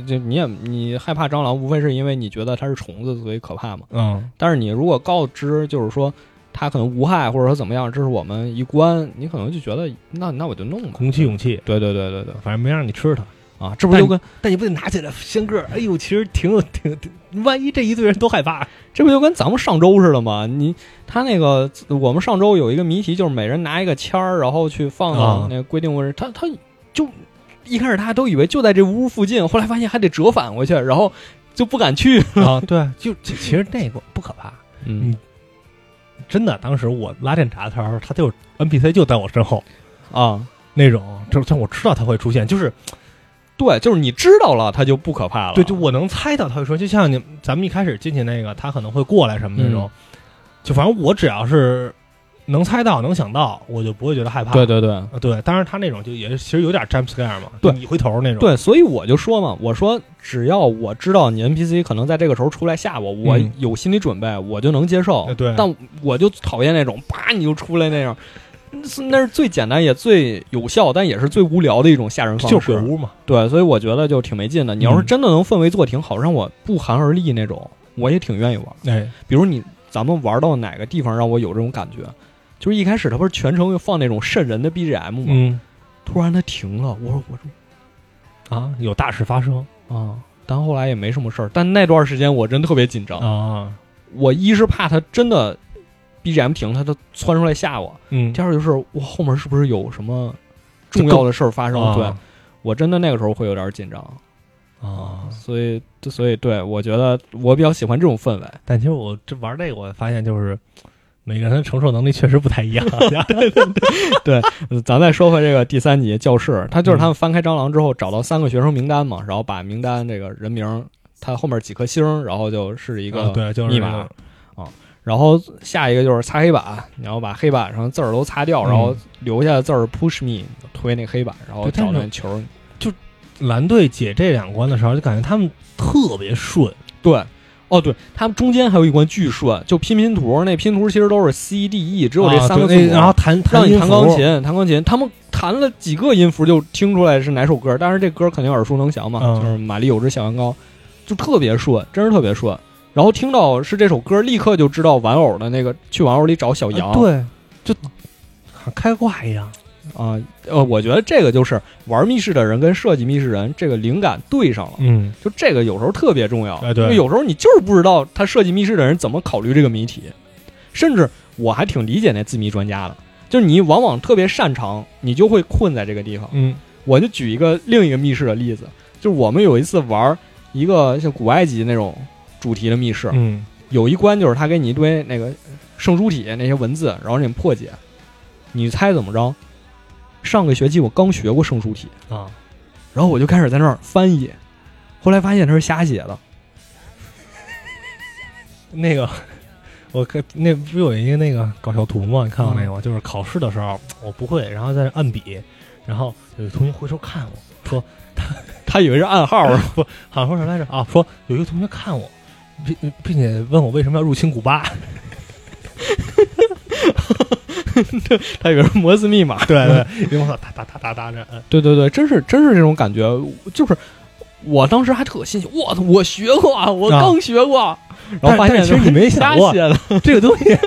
就你也你害怕蟑螂，无非是因为你觉得它是虫子，所以可怕嘛。
嗯，
但是你如果告知，就是说它可能无害，或者说怎么样，这是我们一关，你可能就觉得那那我就弄吧。
鼓起勇气，
对对对对对
反正没让你吃它。
啊，这不就跟
但你不得拿起来掀个儿？哎呦，其实挺有挺挺，万一这一队人都害怕，
这不就跟咱们上周似的吗？你他那个我们上周有一个谜题，就是每人拿一个签儿，然后去放到
啊
那个规定位置，他他就一开始大家都以为就在这屋附近，后来发现还得折返回去，然后就不敢去。
啊，对，就其其实那个不可怕，
嗯
真的。当时我拉电闸的时候，他就 NPC 就在我身后
啊，
那种，就像我知道他会出现，就是
对，就是你知道了，他就不可怕了。
对，就我能猜到他会说，就像你咱们一开始进去那个，他可能会过来什么那种，就反正我只要是能猜到、能想到，我就不会觉得害怕。
对对对
啊对，当然他那种就也是其实有点 jump scare 嘛，
对
你回头那种。
对，所以我就说嘛，我说只要我知道你 NPC 可能在这个时候出来吓我，我
嗯
有心理准备，我就能接受
呃。对
但我就讨厌那种啪你就出来那种。是那是最简单也最有效，但也是最无聊的一种吓人方式。
就是鬼屋嘛。
对，所以我觉得就挺没劲的。你要是
嗯
真的能氛围做挺好，让我不寒而栗那种，我也挺愿意玩。
哎，
比如你咱们玩到哪个地方让我有这种感觉，就是一开始他不是全程放那种瘆人的 BGM 吗？
嗯
突然他停了，我说我说
啊，有大事发生
啊，但后来也没什么事儿。但那段时间我真特别紧张，
啊，
我一是怕他真的 BGM 停，他都窜出来吓我；
嗯
第二就是我后面是不是有什么重要的事儿发生？
啊
对我真的那个时候会有点紧张
啊。
所以所以对我觉得我比较喜欢这种氛围。
但其实我这玩这个，我发现就是每个人的承受能力确实不太一样。
对咱再说回这个第三集教室，他
嗯
就是他们翻开蟑螂之后找到三个学生名单嘛，然后把名单这个人名，他后面几颗星，然后就是一个
啊对，就是
密码然后下一个就是擦黑板，然后把黑板上字儿都擦掉，
嗯
然后留下的字儿 push me 推那黑板，然后
对但是
找那球。
蓝队解这两关的时候，就感觉他们特别顺。
对，哦对，他们中间还有一关巨顺，就拼拼图，那拼图其实都是 C D E，只有这
啊
三个字母，
对那然后弹
让你弹钢琴，弹钢琴，他们弹了几个音符就听出来是哪首歌，但是这歌肯定耳熟能详嘛，
嗯
就是《玛丽有只小羊羔》，就特别顺，真是特别顺。然后听到是这首歌，立刻就知道玩偶的那个去玩偶里找小羊。
啊对，就好开挂一样。
啊，呃，我觉得这个就是玩密室的人跟设计密室人这个灵感对上了，
嗯，
就这个有时候特别重要。
哎对
有时候你就是不知道他设计密室的人怎么考虑这个谜题，甚至我还挺理解那字谜专家的，就是你往往特别擅长，你就会困在这个地方。
嗯
我就举一个另一个密室的例子，就是我们有一次玩一个像古埃及那种主题的密室，
嗯
有一关就是他给你一堆那个圣书体那些文字，然后让你破解，你猜怎么着？上个学期我刚学过圣书体，
啊，
然后我就开始在那儿翻译，后来发现他是瞎写的。
那个。我看那不有一个那个搞笑图吗？你看到那个吗？就是考试的时候我不会，然后在那按笔，然后有一同学回头看我说，
他以为是暗号，
不，好像说什么来着啊？说有一个同学看我，并并且问我为什么要入侵古巴。
他以为是摩斯密码。
对对，因为我哒哒哒哒哒着，嗯
对对对，真是真是这种感觉，就是我当时还特新鲜，我操，我学过啊，我刚学过，然后发现
其实你没想过
瞎写的，
这个东西，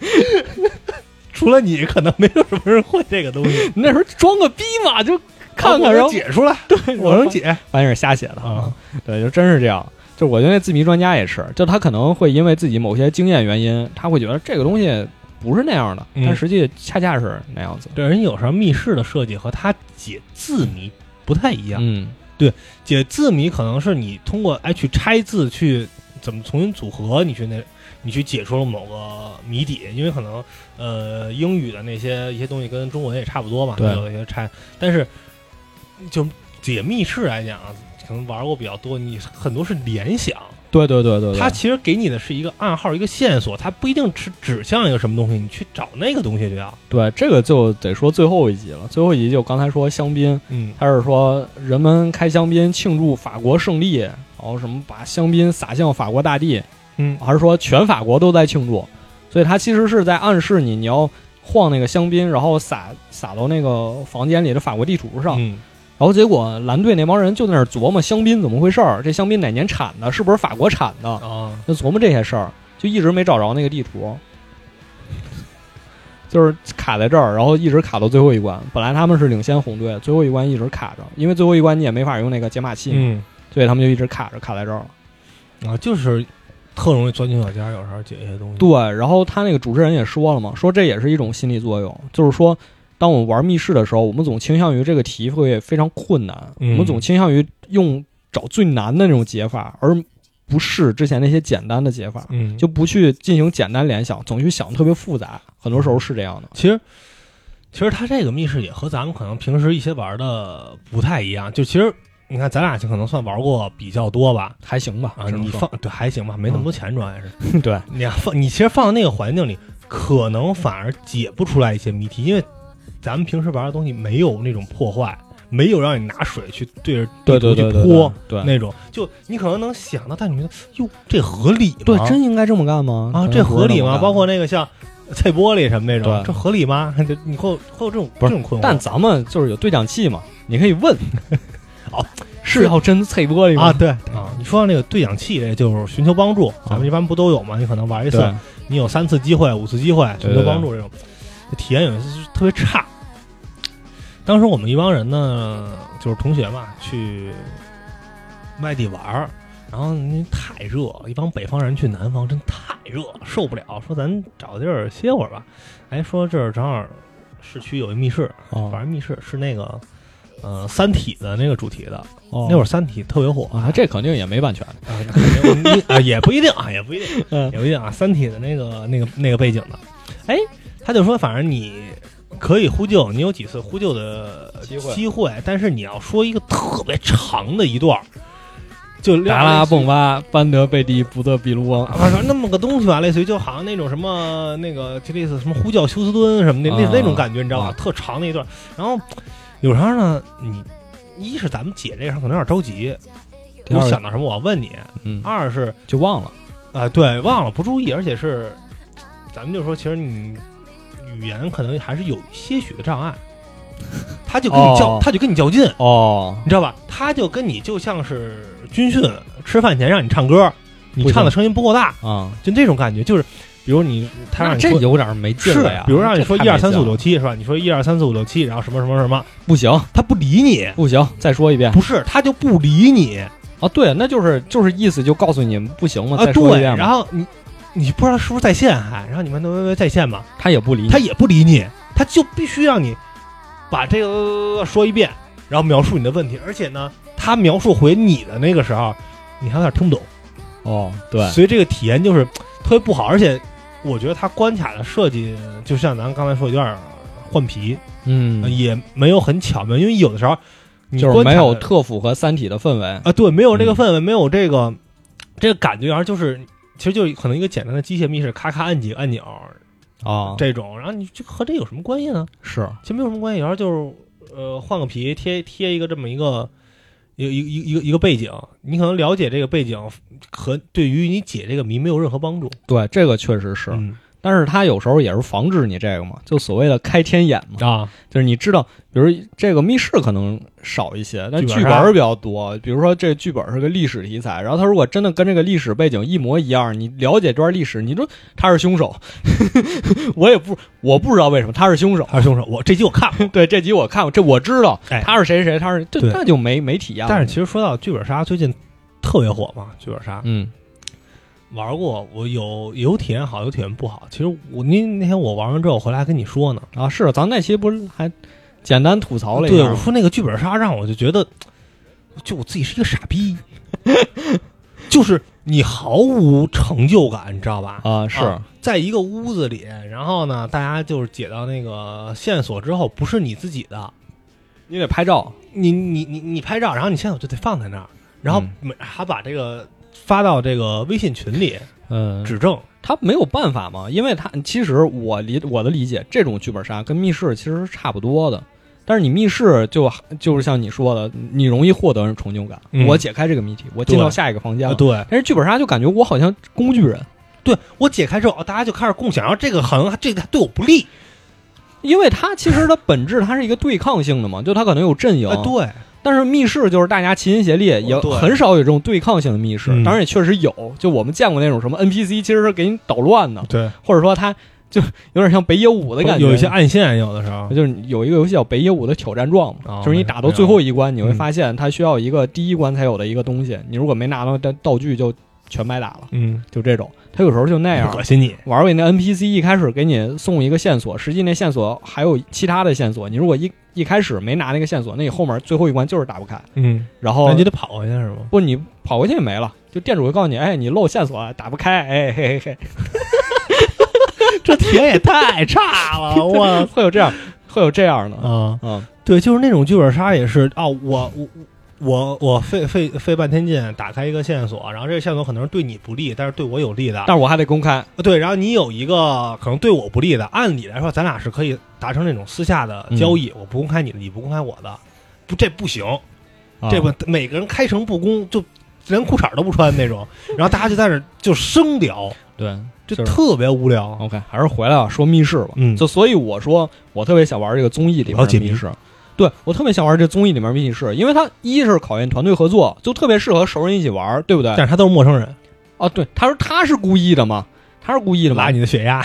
除了你，可能没有什么人会这个东西。
那时候装个逼嘛，就看看，然后
解出来，
对
我能，解
发现是瞎写的
啊。
对，就真是这样。就我觉得那字谜专家也是，就他可能会因为自己某些经验原因，他会觉得这个东西不是那样的，
嗯
但实际恰恰是那样子。
对，人有时候密室的设计和他解字谜不太一样。
嗯
解字谜可能是你通过哎去拆字去怎么重新组合，你去那你去解出了某个谜底，因为可能呃英语的那些一些东西跟中文也差不多嘛，
对
有一些差，但是就解密室来讲，可能玩过比较多，你很多是联想，
对对对对对，
它其实给你的是一个暗号，一个线索，它不一定是指向一个什么东西，你去找那个东西就要，
对这个就得说最后一集了。最后一集就刚才说香槟，
嗯。
他是说人们开香槟庆祝法国胜利，然后什么把香槟洒向法国大地，
嗯。
还是说全法国都在庆祝，所以他其实是在暗示你，你要晃那个香槟，然后洒洒到那个房间里的法国地图上。
嗯
然后结果蓝队那帮人就在那儿琢磨香槟怎么回事儿，这香槟哪年产的，是不是法国产的？
啊，
就琢磨这些事儿，就一直没找着那个地图，就是卡在这儿，然后一直卡到最后一关。本来他们是领先红队，最后一关一直卡着，因为最后一关你也没法用那个解码器，
嗯
所以他们就一直卡着，卡在这儿了。
啊，就是特容易钻牛角尖，有时候解一些东西，
对，然后他那个主持人也说了嘛，说这也是一种心理作用，就是说，当我们玩密室的时候，我们总倾向于这个题会非常困难，
嗯
我们总倾向于用找最难的那种解法，而不是之前那些简单的解法，
嗯，
就不去进行简单联想，总去想特别复杂，很多时候是这样的。
其实，其实它这个密室也和咱们可能平时一些玩的不太一样。就其实你看，咱俩就可能算玩过比较多吧。
还行吧，
啊，你放对还行吧，没那么多钱，主要还是
对
你要放你其实放到那个环境里，可能反而解不出来一些谜题，因为咱们平时玩的东西没有那种破坏，没有让你拿水去对着
对
地图
对对对
去泼
对
那种，就你可能能想到，但你觉得哟，这合理吗？
对，真应该这么干吗？
啊，这合理吗？包括那个像碎玻璃什么那种，这合理吗？就你会会有这种这种困惑，
但咱们就是有对讲器嘛，你可以问，
哦，
是要真碎玻璃吗？
啊，对啊，你说到那个对讲器，这就是寻求帮助，咱们一般不都有吗？你可能玩一次，你有三次机会、五次机会寻求帮助这种，体验有一次是特别差。当时我们一帮人呢，就是同学嘛，去外地玩儿，然后那太热，一帮北方人去南方真太热，受不了。说咱找个地儿歇会儿吧。哎，说这儿正好市区有一密室，
反
正密室是那个呃《三体》的那个主题的，
哦
那会儿《三体》特别火
啊，这肯定也没版权。
啊，也不一定啊，也不一定，
嗯
也不一定啊。《三体》的那个那个那个背景的，哎，他就说，反正你可以呼救，你有几次呼救的
机会。
机会，但是你要说一个特别长的一段，就
达拉蹦巴班德贝蒂不得比卢翁
啊，反正那么个东西吧，类似于就好像那种什么那个就类似什么呼叫休斯敦什么的，那
啊
那种感觉，你知道吧？
啊。
特长的一段，然后有时候呢，你一是咱们解这个上可能有点着急，我想到什么我要问你；
嗯，
二是
就忘了。
啊，对，忘了不注意，而且是咱们就说，其实你语言可能还是有些许的障碍，他就跟你较，
哦
他就跟你较劲，
哦，
你知道吧？他就跟你就像是军训吃饭前让你唱歌，你唱的声音不够大，
啊，
就这种感觉，就是比如你他让你说。
有点没劲
是
了呀。，
比如让你说一二三四五六七是吧？你说一二三四五六七，然后什么什么什么，
不行
他不理你，
不行，再说一遍
不是他就不理你
啊。对，那就是就是意思就告诉你们不行嘛，
啊，对，
再说一遍嘛。
然后你你不知道是不是在线还，然后你们微微在线吗，
他也不理你，
他也不理你，他就必须让你把这个说一遍，然后描述你的问题，而且呢，他描述回你的那个时候，你还有点听不懂，
哦，对，
所以这个体验就是特别不好，而且我觉得他关卡的设计，就像咱刚才说，有点换皮，
嗯，
也没有很巧妙，因为有的时候你
就是没有特符合《三体》的氛围。
啊，对，没有这个
嗯。
氛围，没有这个这个感觉，然后就是。其实就可能一个简单的机械密室，咔咔按几个按钮
啊，
这种，然后你这和这有什么关系呢？
是
其实没有什么关系，然后就是呃换个皮贴贴一个这么一个一个一个一个一个一个背景，你可能了解这个背景和对于你解这个谜没有任何帮助。
对，这个确实是，
嗯
但是他有时候也是防止你这个嘛，就所谓的开天眼嘛，
啊，
就是你知道，比如这个密室可能少一些，但
剧本
比较多。比如说这剧本是个历史题材，然后他如果真的跟这个历史背景一模一样，你了解这段历史，你说他是凶手，我也不我不知道为什么他是凶手。
他是凶手，我这集我看过。
对，这集我看过，这我知道，
哎
他是谁谁，他是这那就没没体验了。
但是其实说到剧本杀，最近特别火嘛，剧本杀
嗯
玩过，我有有体验好，有体验不好。其实我那那天我玩完之后回来还跟你说呢，
啊是，咱那期不是还简单吐槽了一下对？
我说那个剧本杀让我就觉得，就我自己是一个傻逼。就是你毫无成就感，你知道吧？
啊，是
啊在一个屋子里，然后呢，大家就是解到那个线索之后，不是你自己的，
你得拍照，
你你你你拍照，然后你线索就得放在那儿，然后每还把这个发到这个微信群里
嗯，
指证。
他没有办法嘛，因为他其实我理我的理解，这种剧本杀跟密室其实是差不多的。但是你密室就就是像你说的，你容易获得成就感。
嗯
我解开这个谜题，我进到下一个房间
对
但是剧本杀就感觉我好像工具人，
对，我解开之后，哦大家就开始共享，然后这个好像这个对我不利。
因为它其实它本质它是一个对抗性的嘛，就它可能有阵营。
啊，对，
但是密室就是大家齐心协力，也很少有这种对抗性的密室。
嗯
当然也确实有，就我们见过那种什么 NPC 其实是给你捣乱的，
对，
或者说他就有点像北野武的感觉。
有一些暗线，有的时候
就是有一个游戏叫北野武的挑战状就是你打到最后一关，你会
嗯
发现它需要一个第一关才有的一个东西，你如果没拿到道道具就全白打了，
嗯，
就这种。它有时候就那样
恶。心你。
玩过那 NPC 一开始给你送一个线索，实际那线索还有其他的线索，你如果一一开始没拿那个线索，那你后面最后一关就是打不开。
嗯，
然后
那你得跑回去是吗？
不，你跑回去也没了，就店主会告诉你，哎，你漏线索了，打不开，哎嘿嘿嘿，
这体验也太差了，我
会有这样，会有这样的，
啊，
嗯
对，就是那种剧本杀也是啊，我我我我我费费费半天劲打开一个线索，然后这个线索可能是对你不利，但是对我有利的，
但是我还得公开，
对，然后你有一个可能对我不利的，按理来说咱俩是可以达成那种私下的交易，我不公开你的，你不公开我的，不这不行，
啊
这不每个人开诚布公，就连裤衩都不穿那种，然后大家就在那就生聊，
对。
就
就是
特别无聊。
OK，还是回来啊，说密室吧。
嗯
就所以我说，我特别想玩这个综艺里面
我要解谜
的密室。对我特别想玩这综艺里面密室，因为它一是考验团队合作，就特别适合熟人一起玩，对不对？
但是他都是陌生人，
哦，对，他说他是故意的嘛，他是故意的嘛
拉，你的血压。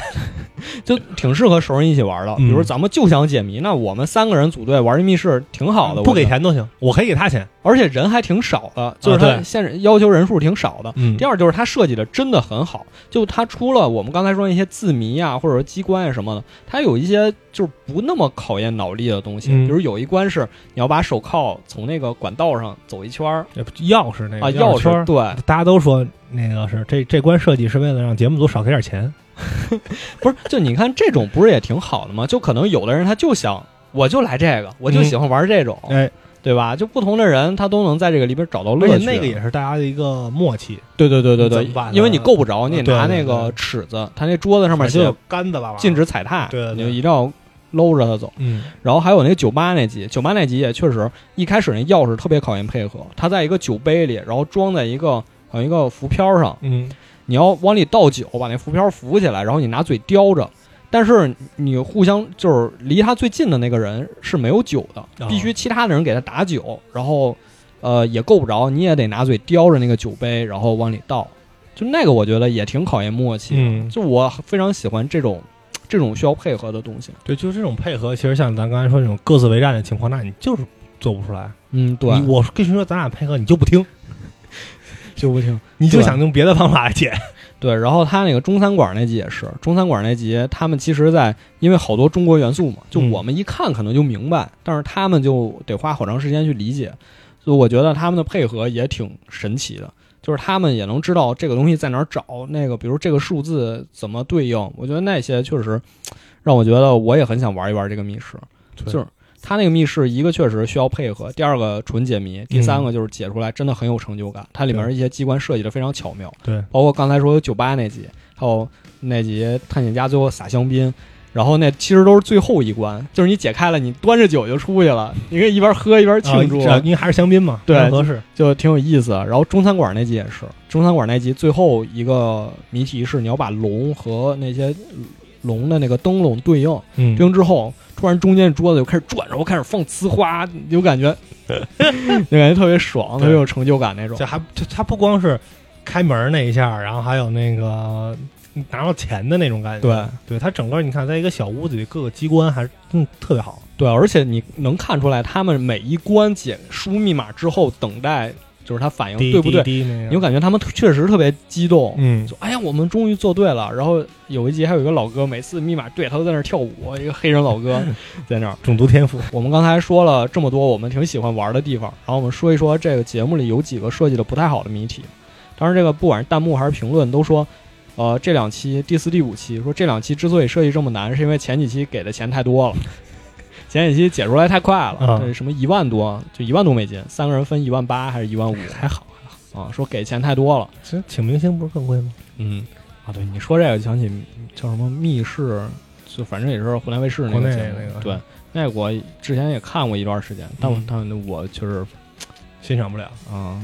就挺适合熟人一起玩的。
嗯
比如咱们就想解谜，那我们三个人组队玩一密室挺好的，
不给钱都行，我可以给他钱。
而且人还挺少的，就是他
对
现在要求人数挺少的。
嗯
第二就是他设计的真的很好，就他除了我们刚才说那些字谜啊，或者说机关啊什么的，他有一些就是不那么考验脑力的东西。
嗯
比如有一关是你要把手铐从那个管道上走一圈儿
钥匙那个
啊，钥匙对，
大家都说那个是这这关设计是为了让节目组少给点钱。
不是就你看这种不是也挺好的吗？就可能有的人他就想我就来这个，我就喜欢玩这种，
哎，
对吧？就不同的人他都能在这个里边找到乐趣。
而且那个也是大家的一个默契，
对对对对对因为你够不着，你得拿那个尺子，他那桌子上面
就有杆子吧，
禁止踩踏，
对对对
你就一定要搂着他走。
嗯
然后还有那个酒吧那集，酒吧那集也确实一开始那钥匙特别考验配合，他在一个酒杯里，然后装在一个好像一个浮漂上，
嗯
你要往里倒酒，把那浮漂浮起来，然后你拿嘴叼着。但是你互相就是离他最近的那个人是没有酒的，
哦
必须其他的人给他打酒，然后呃也够不着，你也得拿嘴叼着那个酒杯，然后往里倒。就那个我觉得也挺考验默契的，
嗯，
就我非常喜欢这种这种需要配合的东西。
对，就是这种配合，其实像咱刚才说那种各自为战的情况，那你就是做不出来。
嗯，对，
我跟你说，咱俩配合，你就不听，
就不听。
你就想用别的方法来解。
对，然后他那个中餐馆那集也是，中餐馆那集他们其实在，因为好多中国元素嘛，就
嗯
我们一看可能就明白，但是他们就得花好长时间去理解，所以我觉得他们的配合也挺神奇的，就是他们也能知道这个东西在哪儿找，那个比如这个数字怎么对应，我觉得那些确实让我觉得我也很想玩一玩这个密室，就是他那个密室，一个确实需要配合，第二个纯解谜，第三个就是解出来真的很有成就感。它里面一些机关设计的非常巧妙，
对，
包括刚才说酒吧那集，还有那集探险家最后撒香槟，然后那其实都是最后一关，就是你解开了，你端着酒就出去了，你可以一边喝一边庆祝，
啊因为还是香槟嘛，
对
合适。
就挺有意思。然后中餐馆那集也是，中餐馆那集最后一个谜题是你要把龙和那些龙的那个灯笼对应。
嗯
对应之后，突然中间桌子就开始转，然后开始放呲花，你就感觉，就感觉特别爽，特别有成就感那种
这。还这它不光是开门那一下，然后还有那个拿到钱的那种感觉。
对
对，它整个你看，在一个小屋子里，各个机关还是嗯特别好。
对，而且你能看出来，他们每一关解输密码之后，等待就是他反应对不对，你就感觉他们确实特别激动。
嗯
就哎呀，我们终于做对了。然后有一集还有一个老哥，每次密码对他都在那儿跳舞，一个黑人老哥 在那儿。
种族天赋。
我们刚才说了这么多我们挺喜欢玩的地方，然后我们说一说这个节目里有几个设计的不太好的谜题。当然这个不管是弹幕还是评论都说，呃，这两期第四、第五期说这两期之所以设计这么难，是因为前几期给的钱太多了，前几期解出来太快了，
啊
这什么一万多，就一万多美金，三个人分一万八还是一万五
还好还好，
啊？说给钱太多了。
其实请明星不是更贵吗？
嗯，啊，对，你说这个就想起叫什么密室，就反正也是湖南卫视那
国内
个节目
那个
对，那个我之前也看过一段时间，但我、
嗯
但我就是
欣赏不了。
啊，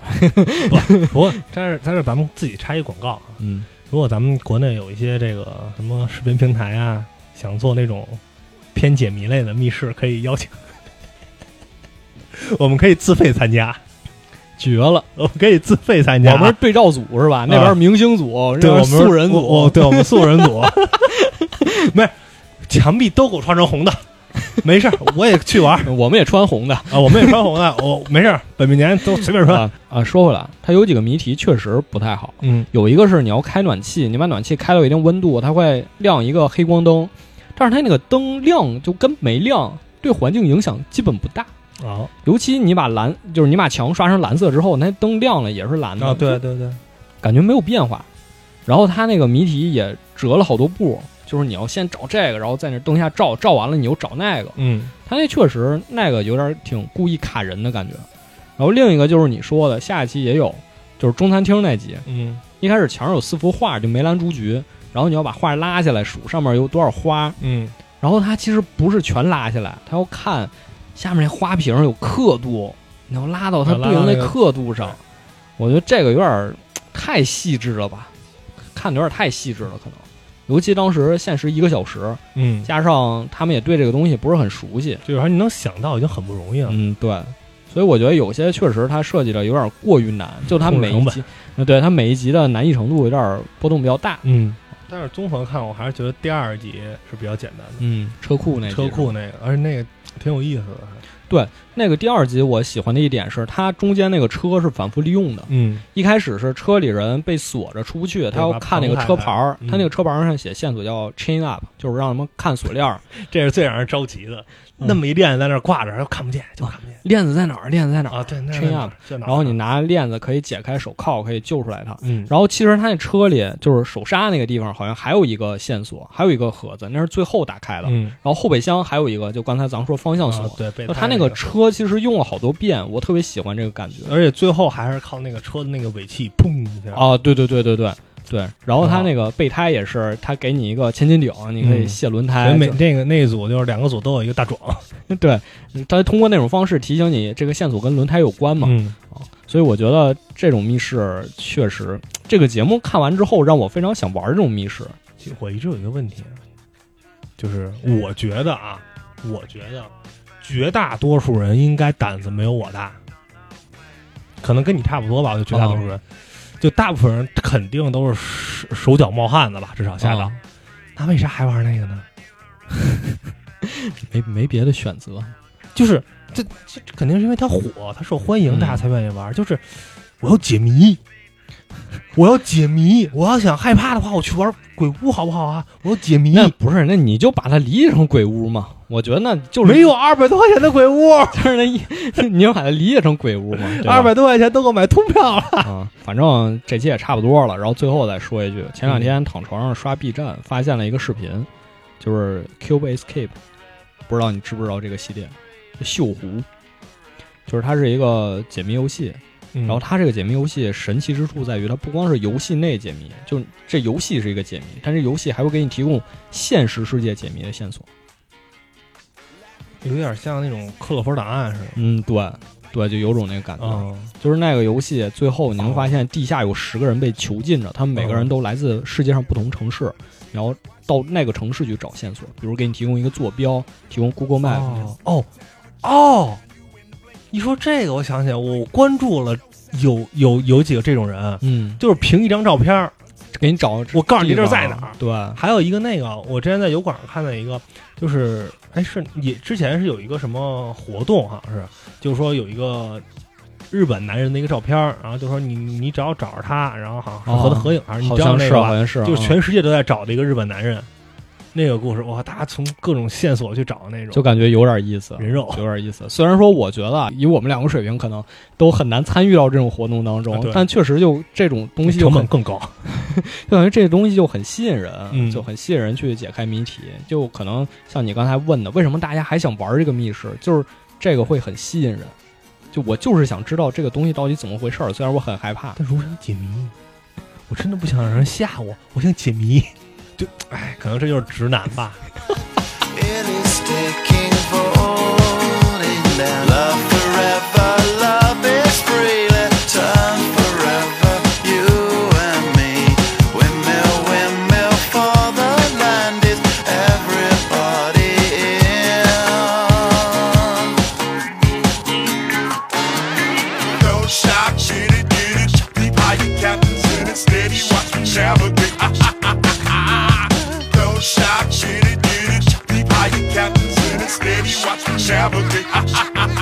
不过但是但是咱们自己插一广告啊，
嗯
如果咱们国内有一些这个什么视频平台啊，想做那种偏解谜类的密室，可以邀请，我们可以自费参加，
绝了！
我们可以自费参加。
我们是对照组是吧？那边是明星组，
对，
那边
我们
素人组，
对我们素人组，没事，墙壁都给我穿成红的，没事儿，我也去玩儿
我们也穿红的
啊，我们也穿红的，我没事儿，本命年都随便穿。
啊啊！说回来，它有几个谜题确实不太好。
嗯
有一个是你要开暖气，你把暖气开到一定温度，它会亮一个黑光灯，但是它那个灯亮就跟没亮，对环境影响基本不大。
啊
尤其你把蓝，就是你把墙刷成蓝色之后，那灯亮了也是蓝的，
啊，对，对对，
感觉没有变化。然后它那个谜题也折了好多步，就是你要先找这个，然后在那灯下照，照完了你又找那个。
嗯
它那确实那个有点挺故意卡人的感觉。然后另一个就是你说的，下一期也有，就是中餐厅那集，
嗯
一开始墙上有四幅画，就梅兰竹菊，然后你要把画拉下来数上面有多少花，
嗯
然后它其实不是全拉下来，它要看下面那花瓶有刻度，你要拉到它对应那刻度上。我觉得这个有点儿太细致了吧，看的有点太细致了，可能。尤其当时限时一个小时，
嗯，
加上他们也对这个东西不是很熟悉，
这玩意儿你能想到已经很不容易了。
嗯，对。所以我觉得有些确实它设计的有点过于难，就它每一集，呃对它每一集的难易程度有点波动比较大。
嗯，但是综合看，我还是觉得第二集是比较简单的，
嗯，车库那集
车库那个，而且那个挺有意思的。
对那个第二集我喜欢的一点是，它中间那个车是反复利用的。
嗯
一开始是车里人被锁着出不去，他要看那个车牌儿，
嗯
他那个车牌上写线索叫 chain up，就是让他们看锁链儿，
这是最让人着急的。
嗯
那么一链子在那儿挂着，又看不见，就看不见
链子在哪儿？链子在哪儿？
啊！对，那
up，
这哪儿
然后你拿链子可以解开手铐，可以救出来他。
嗯，
然后其实他那车里就是手刹那个地方，好像还有一个线索，还有一个盒子，那是最后打开的。
嗯，
然后后备箱还有一个，就刚才咱们说方向锁。
啊对，
他那个车其实用了好多遍，我特别喜欢这个感觉。
而且最后还是靠那个车的那个尾气，砰一下。
啊，对对对对对对。然后他那个备胎也是，他给你一个千斤顶，你可以
嗯
卸轮胎。
每那个那一组就是两个组都有一个大壮
对，他通过那种方式提醒你这个线索跟轮胎有关嘛。
嗯
所以我觉得这种密室确实，这个节目看完之后让我非常想玩这种密室。
其实我一直有一个问题，就是我觉得啊，我觉得绝大多数人应该胆子没有我大，可能跟你差不多吧。就绝大多数人，就大部分人肯定都是手手脚冒汗的吧，至少下岗。
啊
那为啥还玩那个呢？
没没别的选择。
就是这这这肯定是因为它火，它受欢迎，
嗯
大家才愿意玩。就是我要解谜，我要解谜，我要想害怕的话，我去玩鬼屋好不好啊？我要解谜，
那不是，那你就把它理解成鬼屋嘛。我觉得那就是
没有二百多块钱的鬼屋，
就是那一，你就把它理解成鬼屋嘛。
二百多块钱都够买通票了。
啊，反正这期也差不多了。然后最后再说一句，前两天躺床上刷 B 站，发现了一个视频，就是 Cube Escape，不知道你知不知道这个系列？锈湖，就是它是一个解谜游戏。
然
然后它这个解谜游戏神奇之处在于，它不光是游戏内解谜，就这游戏是一个解谜，但是游戏还会给你提供现实世界解谜的线索。
有点像那种克洛弗档案似的。
嗯，对，对，就有种那个感觉。
嗯
就是那个游戏最后你能发现地下有十个人被囚禁着，他们每个人都来自世界上不同城市，然后到那个城市去找线索，比如给你提供一个坐标，提供 Google Map，、
哦哦哦，一说这个，我想起来，我关注了有有有几个这种人，
嗯，
就是凭一张照片儿，
给你找，
我告诉你这在哪儿。
对，
还有一个那个，我之前在油管上看到一个，就是哎是也之前是有一个什么活动，好像是就是说有一个日本男人的一个照片，然后就说你你只要找着他，然后好像是和他合影，还是你
好像是，
知道那个吧？
好像是，
就是
嗯
全世界都在找的一个日本男人，
那个故事，哇，大家从各种线索去找那种，
就感觉有点意思，
人肉
有点意思。虽然说我觉得啊，以我们两个水平，可能都很难参与到这种活动当中，
啊
但确实就这种东西就很
成本更高。
就感觉这东西就很吸引人，
嗯
就很吸引人去解开谜题。就可能像你刚才问的，为什么大家还想玩这个密室？就是这个会很吸引人。就我就是想知道这个东西到底怎么回事儿，虽然我很害怕。
但是我想解谜，我真的不想让人吓我，我想解谜。就，哎，可能这就是直男吧。
Sabbath.